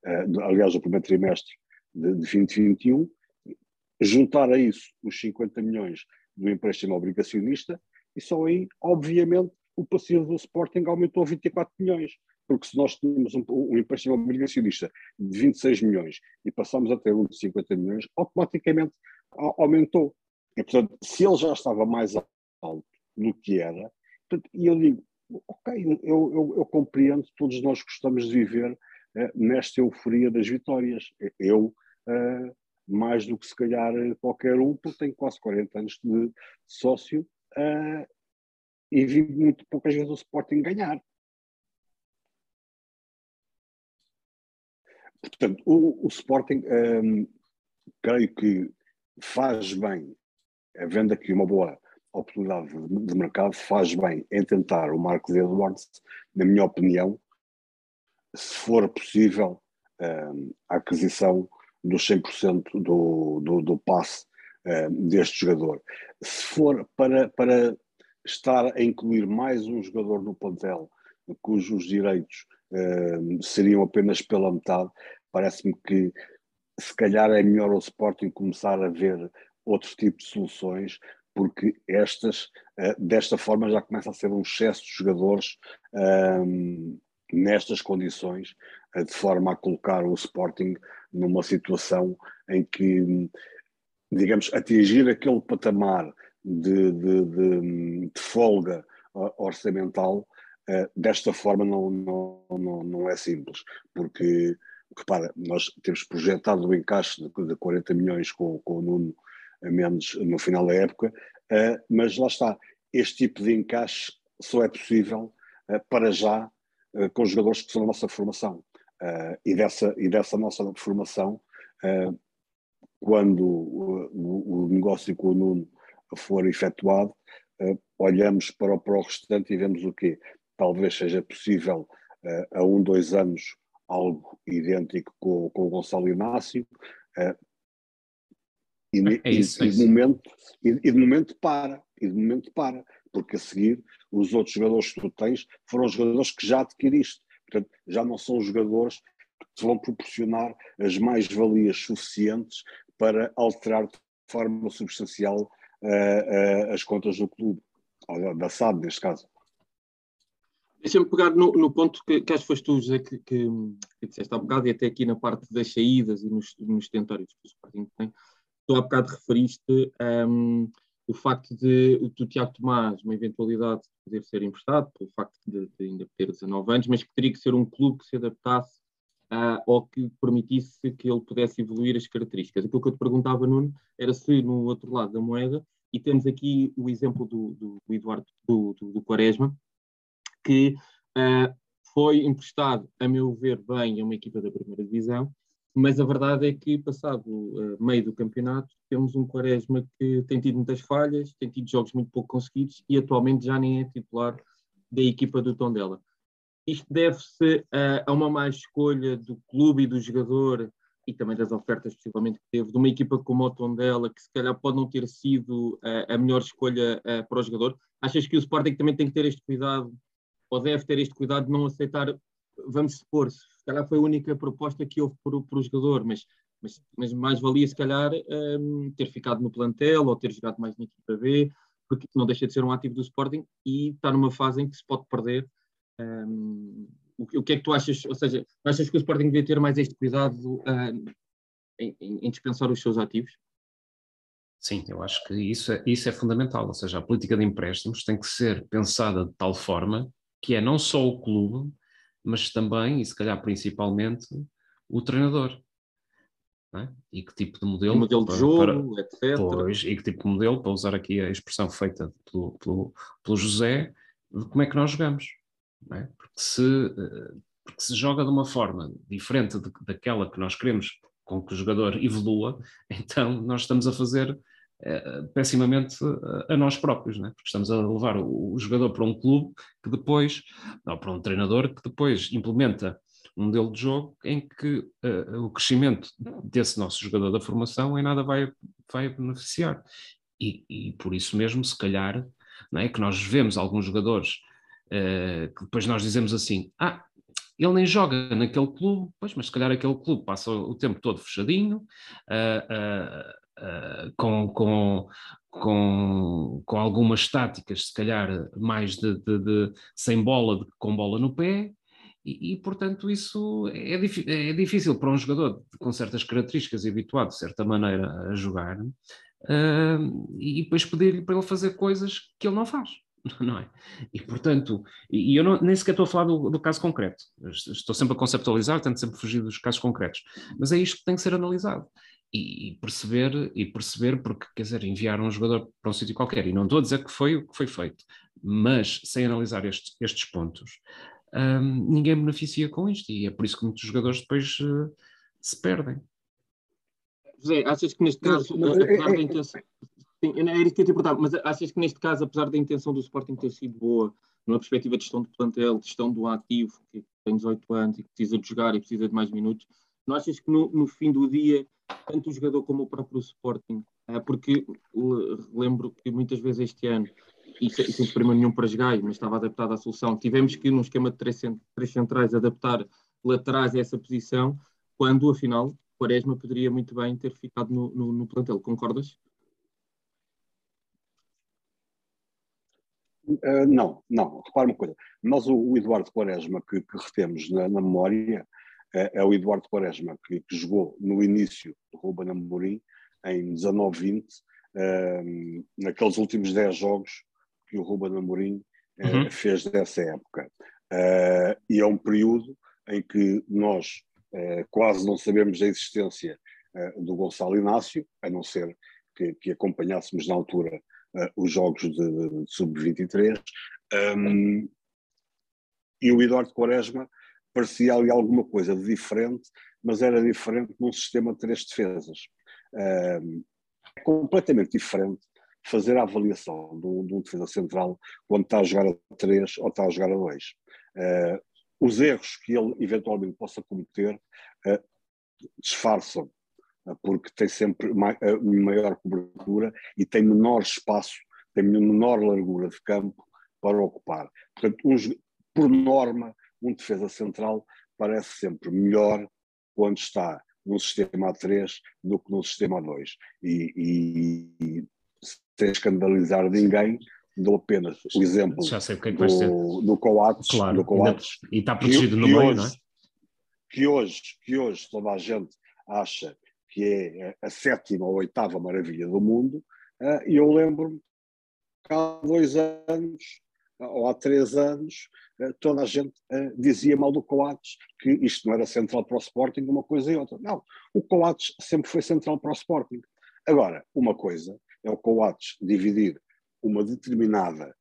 uh, aliás, do primeiro trimestre de, de 2021, juntar a isso os 50 milhões do empréstimo obrigacionista, e só aí, obviamente, o passivo do Sporting aumentou a 24 milhões. Porque se nós tínhamos um, um empréstimo obrigacionista de 26 milhões e passamos a ter um de 50 milhões, automaticamente aumentou. E, portanto, se ele já estava mais alto do que era, e eu digo, ok, eu, eu, eu, compreendo, todos nós gostamos de viver uh, nesta euforia das vitórias. Eu, uh, mais do que se calhar qualquer um, porque tenho quase 40 anos de sócio uh, e vi muito poucas vezes o Sporting ganhar. Portanto, o, o Sporting, um, creio que faz bem, havendo aqui uma boa oportunidade de mercado, faz bem em tentar o Marcos Edwards, na minha opinião, se for possível, um, a aquisição dos 100% do, do, do passe um, deste jogador. Se for para, para estar a incluir mais um jogador no plantel cujos direitos um, seriam apenas pela metade, parece-me que se calhar é melhor o Sporting começar a ver outro tipo de soluções, porque estas, uh, desta forma, já começa a ser um excesso de jogadores um, nestas condições, uh, de forma a colocar o Sporting numa situação em que, digamos, atingir aquele patamar de, de, de, de folga uh, orçamental desta forma não, não, não, não é simples, porque repara, nós temos projetado o encaixe de, de 40 milhões com, com o Nuno menos no final da época, uh, mas lá está, este tipo de encaixe só é possível para já com os jogadores que são da nossa formação. e, dessa, e dessa nossa formação, quando o, negócio com o Nuno for efetuado, olhamos para o, para o restante e vemos o quê? Talvez seja possível a um, dois anos algo idêntico com, com o Gonçalo Inácio, E, é isso, e, é de momento, e, e, de momento para, e de momento para, porque a seguir os outros jogadores que tu tens foram jogadores que já adquiriste, portanto já não são jogadores que te vão proporcionar as mais-valias suficientes para alterar de forma substancial uh, uh, as contas do clube, ou da SAD neste caso. Deixa-me pegar no, no, ponto que, que acho que foste tu, José, que, que, que disseste há bocado, e até aqui na parte das saídas e nos, nos tentórios que o Sporting tem. Tu há bocado referiste um, o facto de o Tiago Tomás, uma eventualidade de poder ser emprestado, pelo facto de, de, ainda ter 19 anos, mas que teria que ser um clube que se adaptasse uh, ou que permitisse que ele pudesse evoluir as características. Aquilo que eu te perguntava, Nuno, era se no outro lado da moeda, e temos aqui o exemplo do, do, do Eduardo do, do, Quaresma, que uh, foi emprestado, a meu ver, bem a uma equipa da primeira divisão, mas a verdade é que, passado uh, meio do campeonato, temos um Quaresma que tem tido muitas falhas, tem tido jogos muito pouco conseguidos e atualmente já nem é titular da equipa do Tondela. Isto deve-se uh, a uma má escolha do clube e do jogador e também das ofertas possivelmente que teve, de uma equipa como o Tondela, que se calhar pode não ter sido uh, a melhor escolha para o jogador. Achas que o Sporting também tem que ter este cuidado ou deve ter este cuidado de não aceitar, vamos supor, se calhar foi a única proposta que houve para, o jogador, mas, mas, mas, mais valia se calhar um, ter ficado no plantel ou ter jogado mais na equipa B, porque não deixa de ser um ativo do Sporting e está numa fase em que se pode perder. Um, o, que é que tu achas? Ou seja, achas que o Sporting devia ter mais este cuidado uh, em, em dispensar os seus ativos? Sim, eu acho que isso é, isso é fundamental, ou seja, a política de empréstimos tem que ser pensada de tal forma que é não só o clube, mas também, e se calhar principalmente, o treinador. É? E que tipo de modelo. O modelo de jogo, para, etc. Pois, e que tipo de modelo, para usar aqui a expressão feita pelo, pelo, pelo José, de como é que nós jogamos. É? Porque, se, eh, porque se joga de uma forma diferente de, daquela que nós queremos com que o jogador evolua, <laughs> então nós estamos a fazer é, pessimamente a nós próprios, né? porque estamos a levar o, o, jogador para um clube que depois, ou para um treinador que depois implementa um modelo de jogo em que uh, o crescimento desse nosso jogador da formação em nada vai, vai beneficiar. E, e por isso mesmo, se calhar, não é, que nós vemos alguns jogadores uh, que depois nós dizemos assim, ah, ele nem joga naquele clube, pois, mas se calhar aquele clube passa o tempo todo fechadinho, uh, uh, com, com, com, com algumas táticas, se calhar mais de, de, de sem bola do que com bola no pé, e, e, portanto isso é, é, difícil para um jogador com certas características e habituado de certa maneira a jogar, uh, e depois pedir-lhe para ele fazer coisas que ele não faz. <laughs> Não é? E portanto, e eu não, nem sequer estou a falar do, do, caso concreto, estou sempre a conceptualizar, tento sempre fugir dos casos concretos, mas é isto que tem que ser analisado e, perceber, e perceber, porque quer dizer, enviar um jogador para um sítio qualquer, e não estou a dizer que foi o que foi feito, mas sem analisar estes, estes pontos, um, ninguém beneficia com isto, e é por isso que muitos jogadores depois uh, se perdem. José, achas que neste caso, apesar da intenção. Sim, era isso que eu te perguntar, mas achas que neste caso, apesar da intenção do Sporting ter sido boa, numa perspectiva de gestão de plantel, de gestão do ativo, que tem 18 anos e que precisa de jogar e precisa de mais minutos, não achas que no, no fim do dia tanto o jogador como o próprio Sporting, ah, porque lembro que muitas vezes este ano, e sem problema nenhum para jogar, mas estava adaptado à solução, tivemos que, num esquema de três, três centrais, adaptar laterais a essa posição, quando, afinal, Quaresma poderia muito bem ter ficado no, no, no plantel. Concordas? Uh, não, não. Repara uma coisa. Nós, o, o Eduardo Quaresma, que, que retemos na, na memória, é, é o Eduardo Quaresma, que, que, jogou no início do Ruben Amorim, em 19-20, um, naqueles últimos 10 jogos que o Ruben Amorim uh, uhum. fez dessa época. Uh, e é um período em que nós uh, quase não sabemos da existência do Gonçalo Inácio, a não ser que, que acompanhássemos na altura os jogos de, de sub-23. Um, e o Eduardo Quaresma parecia ali alguma coisa de diferente, mas era diferente num sistema de três defesas. é completamente diferente fazer a avaliação de um, de um, defesa central quando está a jogar a três ou está a jogar a dois. Uh, os erros que ele eventualmente possa cometer uh, disfarçam porque tem sempre maior cobertura e tem menor espaço, tem menor largura de campo para ocupar. Portanto, por norma, um defesa central parece sempre melhor quando está num sistema A3 do que num sistema A2. E, e, sem escandalizar ninguém, dou apenas o exemplo o que é que do, do Coates. Claro, do Coates e está protegido que, no meio, não é? Que hoje, que hoje toda a gente acha que é a sétima ou oitava maravilha do mundo, eh, e eu lembro-me que há dois anos, ou há três anos, eh, toda a gente dizia mal do Coates, que isto não era central para o Sporting, uma coisa e outra. Não, o Coates sempre foi central para o Sporting. Agora, uma coisa é o Coates dividir uma determinada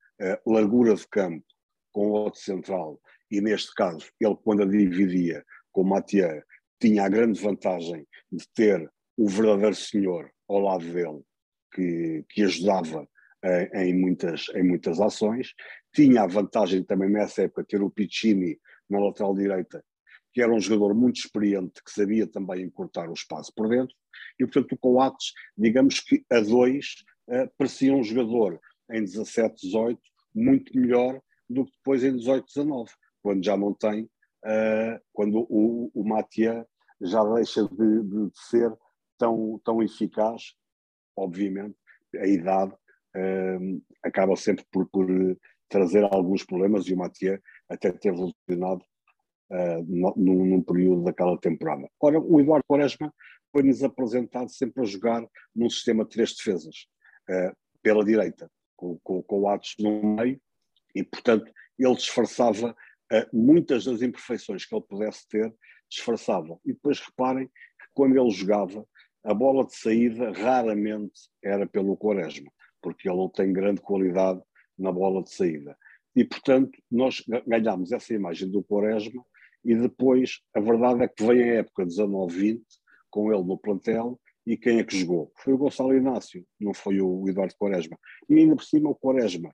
largura de campo com outro central, e neste caso, ele quando a dividia com o Mathieu, tinha a grande vantagem de ter o verdadeiro senhor ao lado dele, que, que ajudava em, em, muitas, em muitas ações. Tinha a vantagem também nessa época ter o Piccini na lateral direita, que era um jogador muito experiente, que sabia também encurtar o espaço por dentro. E, portanto, o Coates, digamos que a dois, uh, parecia um jogador em 17, 18, muito melhor do que depois em 18, 19, quando já não tem, uh, quando o, o Matia já deixa de, de, ser tão, tão eficaz, obviamente, a idade uh, acaba sempre por, por, trazer alguns problemas e o Matia até teve lesionado uh, num, num, período daquela temporada. Ora, o Eduardo Quaresma foi-nos apresentado sempre a jogar num sistema de três defesas, uh, pela direita, com, com, com o Atos no meio, e portanto ele disfarçava muitas das imperfeições que ele pudesse ter, disfarçava. E depois reparem que quando ele jogava, a bola de saída raramente era pelo Quaresma, porque ele não tem grande qualidade na bola de saída. E, portanto, nós ganhámos essa imagem do Quaresma e depois a verdade é que veio a época 19-20 com ele no plantel e quem é que jogou? Foi o Gonçalo Inácio, não foi o Eduardo Quaresma. E ainda por cima o Quaresma,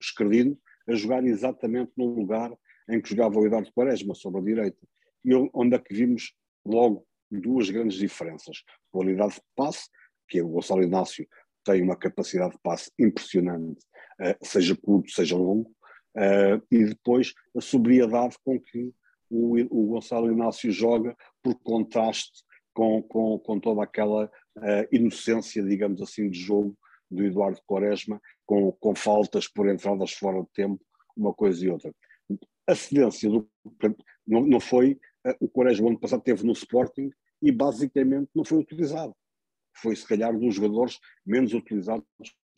escrevendo, a jogar exatamente no lugar em que jogava o Eduardo Quaresma, sobre a direita. E onde é que vimos logo duas grandes diferenças. Qualidade de passe, que é o Gonçalo Inácio tem uma capacidade de passe impressionante, uh, seja curto, seja longo, uh, e depois a sobriedade com que o, Gonçalo Inácio joga por contraste com, com, com toda aquela uh, inocência, digamos assim, de jogo do Eduardo Quaresma, com, com faltas por entradas fora de tempo, uma coisa e outra. A cedência do, não, não foi o Quaresma ano passado teve no Sporting e basicamente não foi utilizado. Foi se calhar dos jogadores menos utilizados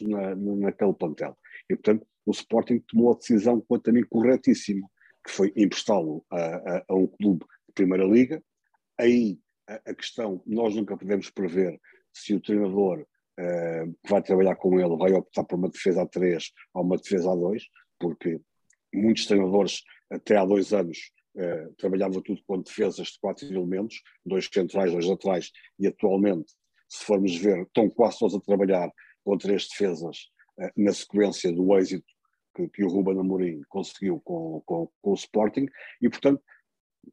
na, naquele plantel. E portanto o Sporting tomou a decisão quanto a mim corretíssima, que foi emprestá-lo a, a, a, um clube de Primeira Liga. Aí a, a questão, nós nunca podemos prever se o treinador uh, que vai trabalhar com ele vai optar por uma defesa a 3 ou uma defesa a 2, porque muitos treinadores até há dois anos eh, trabalhava tudo com defesas de quatro elementos, dois centrais, dois laterais, e atualmente, se formos ver, estão quase todos a trabalhar com três defesas eh, na sequência do êxito que, que o Ruben Amorim conseguiu com, com, com, o Sporting, e portanto,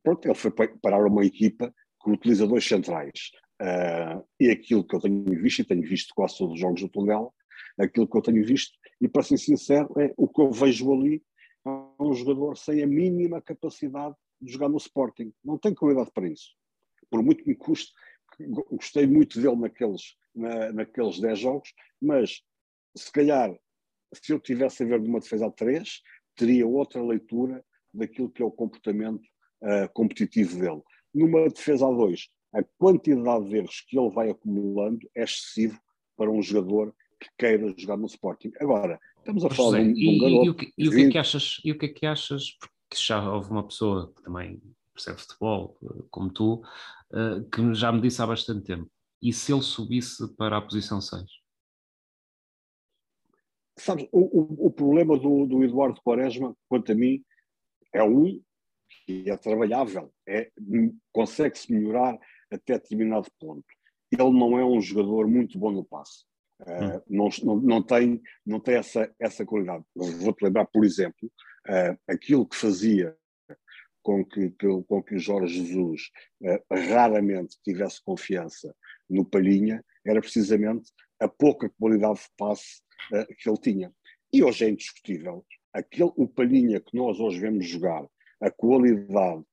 pronto, ele foi parar uma equipa que utiliza dois centrais. Uh, e aquilo que eu tenho visto, e tenho visto quase todos os jogos do Tondela, aquilo que eu tenho visto, e para ser sincero, é o que eu vejo ali um jogador sem a mínima capacidade de jogar no Sporting. Não tem qualidade para isso. Por muito que me custe, gostei muito dele naqueles, na, naqueles 10 jogos, mas se calhar, se eu tivesse a ver numa defesa a 3, teria outra leitura daquilo que é o comportamento uh, competitivo dele. Numa defesa a 2, a quantidade de erros que ele vai acumulando é excessivo para um jogador que queira jogar no Sporting. Agora, Estamos a falar José, de um, e, e, o que, e, o que, é que achas? E o que é que achas? Porque já houve uma pessoa que também percebe futebol, como tu, uh, que já me disse há bastante tempo. E se ele subisse para a posição 6? Sabes, o, o, o problema do, do, Eduardo Quaresma, quanto a mim, é um que é trabalhável, é, consegue-se melhorar até determinado ponto. Ele não é um jogador muito bom no passe. Uh, não, não, não, tem, não tem essa, essa qualidade. Vou-te lembrar, por exemplo, uh, aquilo que fazia com que, com que o Jorge Jesus uh, raramente tivesse confiança no Palhinha era precisamente a pouca qualidade de passe que ele tinha. E hoje é indiscutível. Aquele, o Palhinha que nós hoje vemos jogar, a qualidade,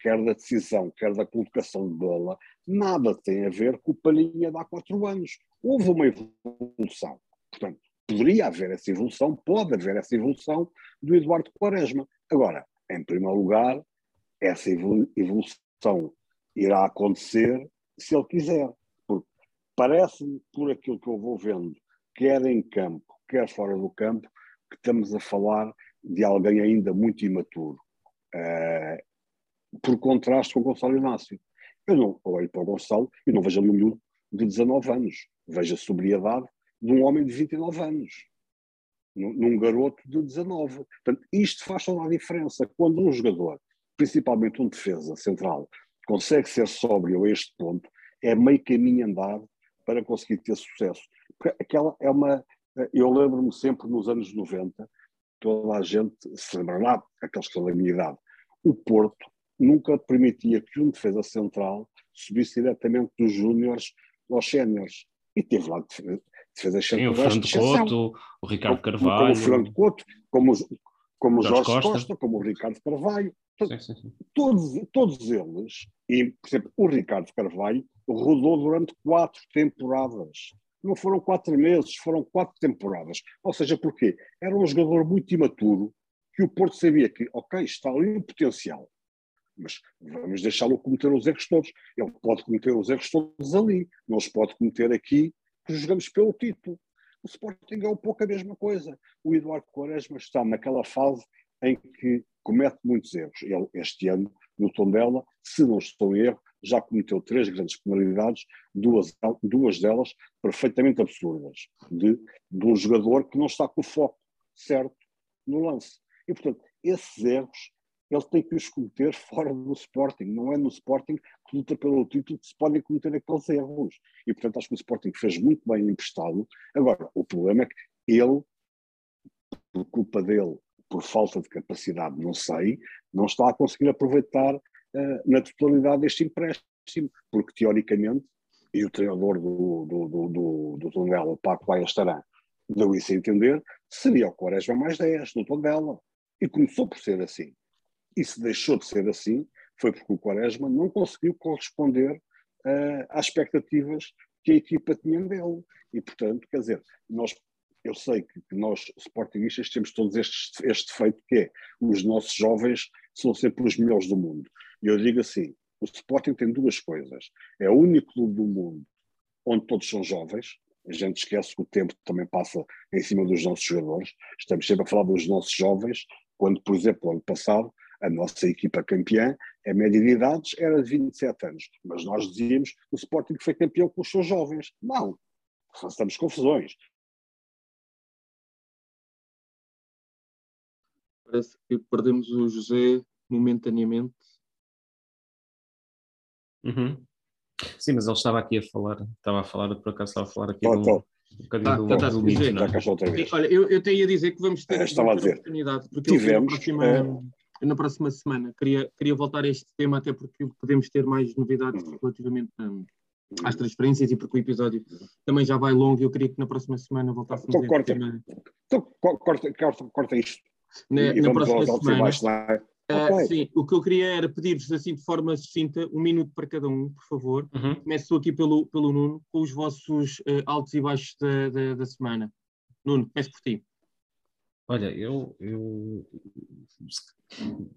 quer da decisão, quer da colocação de bola, nada tem a ver com o Palhinha de há quatro anos. Houve uma evolução. Portanto, poderia haver essa evolução, pode haver essa evolução do Eduardo Quaresma. Agora, em primeiro lugar, essa evolução irá acontecer se ele quiser. Porque parece-me, por aquilo que eu vou vendo, quer em campo, quer fora do campo, que estamos a falar de alguém ainda muito imaturo. Uh, por contraste com o Gonçalo Inácio. Eu não olho para o Gonçalo e não vejo ali um miúdo de 19 anos. Vejo a sobriedade de um homem de 29 anos. Num, garoto de 19. Portanto, isto faz toda a diferença. Quando um jogador, principalmente um defesa central, consegue ser sóbrio a este ponto, é meio caminho andado para conseguir ter sucesso. Porque aquela é uma. Eu lembro-me sempre nos anos 90, toda a gente se lembra lá, aqueles que são da minha idade, o Porto nunca permitia que um defesa central subisse diretamente dos júniores aos séniores. E teve lá defesas centrais. Sim, o Fernando Couto, o Ricardo Carvalho. Como o Fernando Couto, como, como o Jorge Costa. Costa. como o Ricardo Carvalho. Sim, sim, sim. Todos, todos eles, e, por exemplo, o Ricardo Carvalho rodou durante quatro temporadas. Não foram quatro meses, foram quatro temporadas. Ou seja, porquê? Era um jogador muito imaturo que o Porto sabia que, ok, está ali um potencial, mas vamos deixá-lo cometer os erros todos. Ele pode cometer os erros todos ali, não os pode cometer aqui, porque jogamos pelo título. O Sporting é um pouco a mesma coisa. O Eduardo Quaresma está naquela fase em que comete muitos erros. Ele, este ano, no Tondela, se não estou em erro, já cometeu três grandes penalidades, duas, duas delas perfeitamente absurdas, de, de um jogador que não está com o foco certo no lance. E, portanto, esses erros ele tem que os cometer fora do Sporting. Não é no Sporting que luta pelo título que se podem cometer aqueles erros. E, portanto, acho que o Sporting fez muito bem emprestado. Agora, o problema é que ele, por culpa dele, por falta de capacidade, não sei, não está a conseguir aproveitar uh, na totalidade este empréstimo, porque teoricamente, e o treinador do, do, do, do, do Tondela, o Paco Baia estará, deu isso a entender, seria o Quaresma mais 10 no Tondela. E começou por ser assim. Se deixou de ser assim, foi porque o Quaresma não conseguiu corresponder uh, às expectativas que a equipa tinha dele. E, portanto, quer dizer, nós eu sei que, que nós, sportingistas, temos todos estes, este defeito que é os nossos jovens são sempre os melhores do mundo. E eu digo assim, o Sporting tem duas coisas. É o único clube do mundo onde todos são jovens, a gente esquece que o tempo também passa em cima dos nossos jogadores, estamos sempre a falar dos nossos jovens, quando, por exemplo, ano passado, a nossa equipa campeã, a média de idades era de 27 anos, mas nós dizíamos que o Sporting foi campeão com os seus jovens. Não, façamos confusões. Parece que perdemos o José momentaneamente. Uhum. Sim, mas ele estava aqui a falar, estava a falar, por acaso estava a falar aqui oh, um, um ah, do, tá, tá, do é? Olha, eu, eu tenho a dizer que vamos ter, estava a dizer. oportunidade, porque Tivemos, é... na próxima semana queria, queria voltar a este tema, até porque podemos ter mais novidades uhum. relativamente um, às uhum. transferências e porque o episódio também já vai longo e eu queria que na próxima semana voltássemos então, a corta, tema... então, corta, corta, corta isto na, na próxima semana. Uh, sim, o que eu queria era pedir-vos assim de forma sucinta, um minuto para cada um, por favor. Uhum. Começo aqui pelo, pelo Nuno, com os vossos uh, altos e baixos da, da, da, semana. Nuno, começo por ti. Olha, eu, eu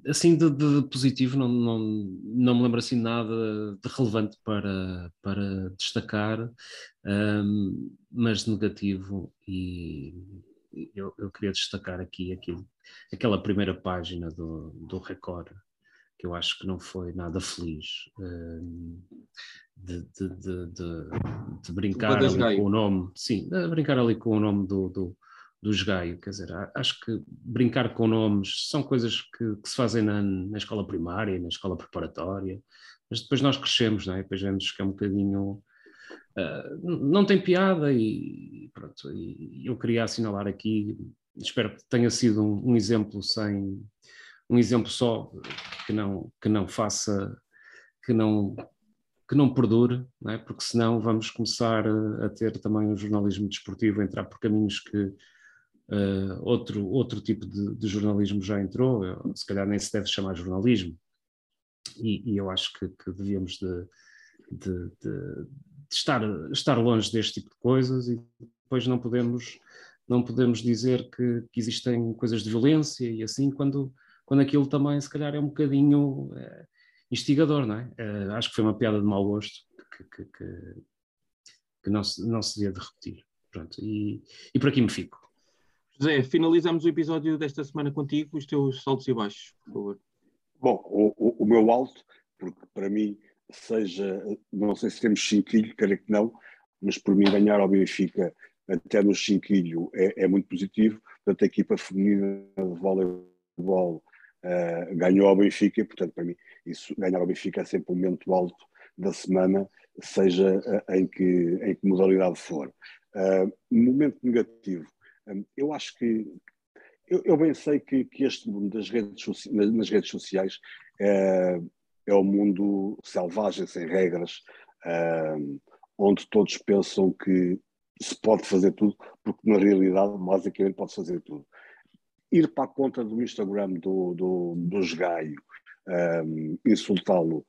assim de, de, positivo não, não, não me lembro assim nada de relevante para, para destacar, um, mas negativo e eu, eu queria destacar aqui aquilo, aquela primeira página do, do Record, que eu acho que não foi nada feliz, uh, de, de, de, de, brincar ali com o nome, sim, de brincar ali com o nome do, do, do esgaio, quer dizer, acho que brincar com nomes são coisas que, que se fazem na, na escola primária, na escola preparatória, mas depois nós crescemos, não é? Depois vemos que é um bocadinho Uh, não tem piada e pronto, e eu queria assinalar aqui, espero que tenha sido um, um, exemplo sem um exemplo só que não que não faça que não que não perdure, não é? porque senão vamos começar a, a ter também um jornalismo desportivo entrar por caminhos que uh, outro, outro tipo de, de, jornalismo já entrou, se calhar nem se deve chamar jornalismo, e, e eu acho que, que devíamos de, de, de, estar, estar longe deste tipo de coisas e depois não podemos não podemos dizer que, que, existem coisas de violência e assim, quando, quando aquilo também, se calhar, é um bocadinho é, instigador, não é? é? Acho que foi uma piada de mau gosto que, que, que, que não, se, não se devia de repetir. Pronto, e, e por aqui me fico. José, finalizamos o episódio desta semana contigo, os teus saltos e baixos, por favor. Bom, o, o, meu alto, porque para mim, seja, não sei se temos cinquilho, creio que não, mas por mim ganhar ao Benfica até no Chinquilho é, é, muito positivo. Portanto, a equipa feminina de voleibol uh, ganhou ao Benfica, portanto, para mim, isso, ganhar ao Benfica é sempre um momento alto da semana, seja uh, em, que, em que modalidade for. Uh, momento negativo, eu acho que eu, eu, bem sei que, que este mundo das redes, nas redes sociais é, é um mundo selvagem, sem regras, onde todos pensam que se pode fazer tudo, porque na realidade, basicamente, pode fazer tudo. Ir para a conta do Instagram do, do, do Gaio, insultá-lo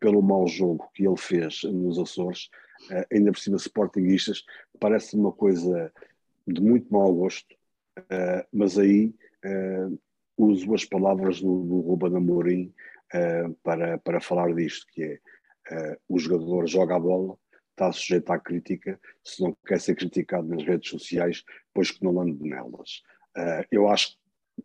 pelo mau jogo que ele fez nos Açores, uh, ainda por cima sportinguistas, parece uma coisa de muito mau gosto, uh, mas aí uh, uso as palavras do, do Ruben Amorim para, para falar disto, que é o jogador joga a bola, está sujeito à crítica, se não quer ser criticado nas redes sociais, pois que não ande nelas. Uh, eu acho,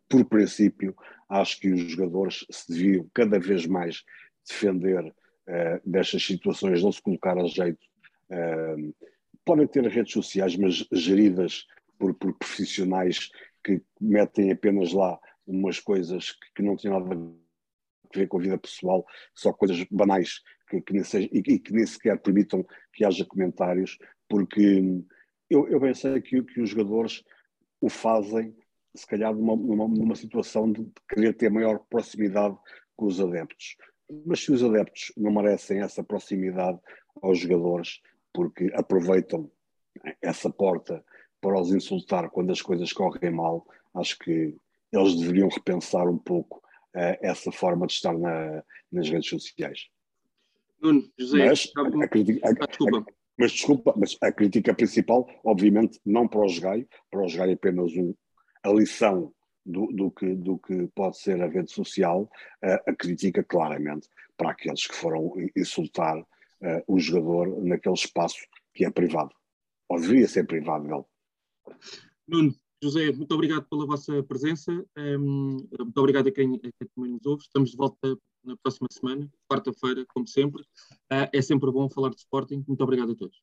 por princípio, acho que os jogadores se deviam cada vez mais defender uh, destas situações, não se colocar a jeito. Uh, podem ter redes sociais, mas geridas por, por, profissionais que metem apenas lá umas coisas que, que não têm nada a ver com a vida pessoal, só coisas banais que, que, seja, e, e, que nem sequer permitam que haja comentários, porque eu, eu pensei que, que os jogadores o fazem, se calhar, numa, numa, numa situação de querer ter maior proximidade com os adeptos. Mas se os adeptos não merecem essa proximidade aos jogadores, porque aproveitam essa porta para os insultar quando as coisas correm mal, acho que eles deveriam repensar um pouco uh, essa forma de estar na, nas redes sociais. Nuno, José, mas, a, a, ah, desculpa. mas desculpa, mas a crítica principal, obviamente, não para o Jogaio, para o Jogaio é apenas um, a lição do, do, que, do que pode ser a rede social, uh, a crítica claramente para aqueles que foram insultar uh, o jogador naquele espaço que é privado, ou deveria ser privado dele. Nuno, José, muito obrigado pela vossa presença, um, ehm, muito obrigado a quem, a quem também nos ouve. Estamos de volta na próxima semana, quarta-feira, como sempre. Uh, é sempre bom falar de Sporting. Muito obrigado a todos.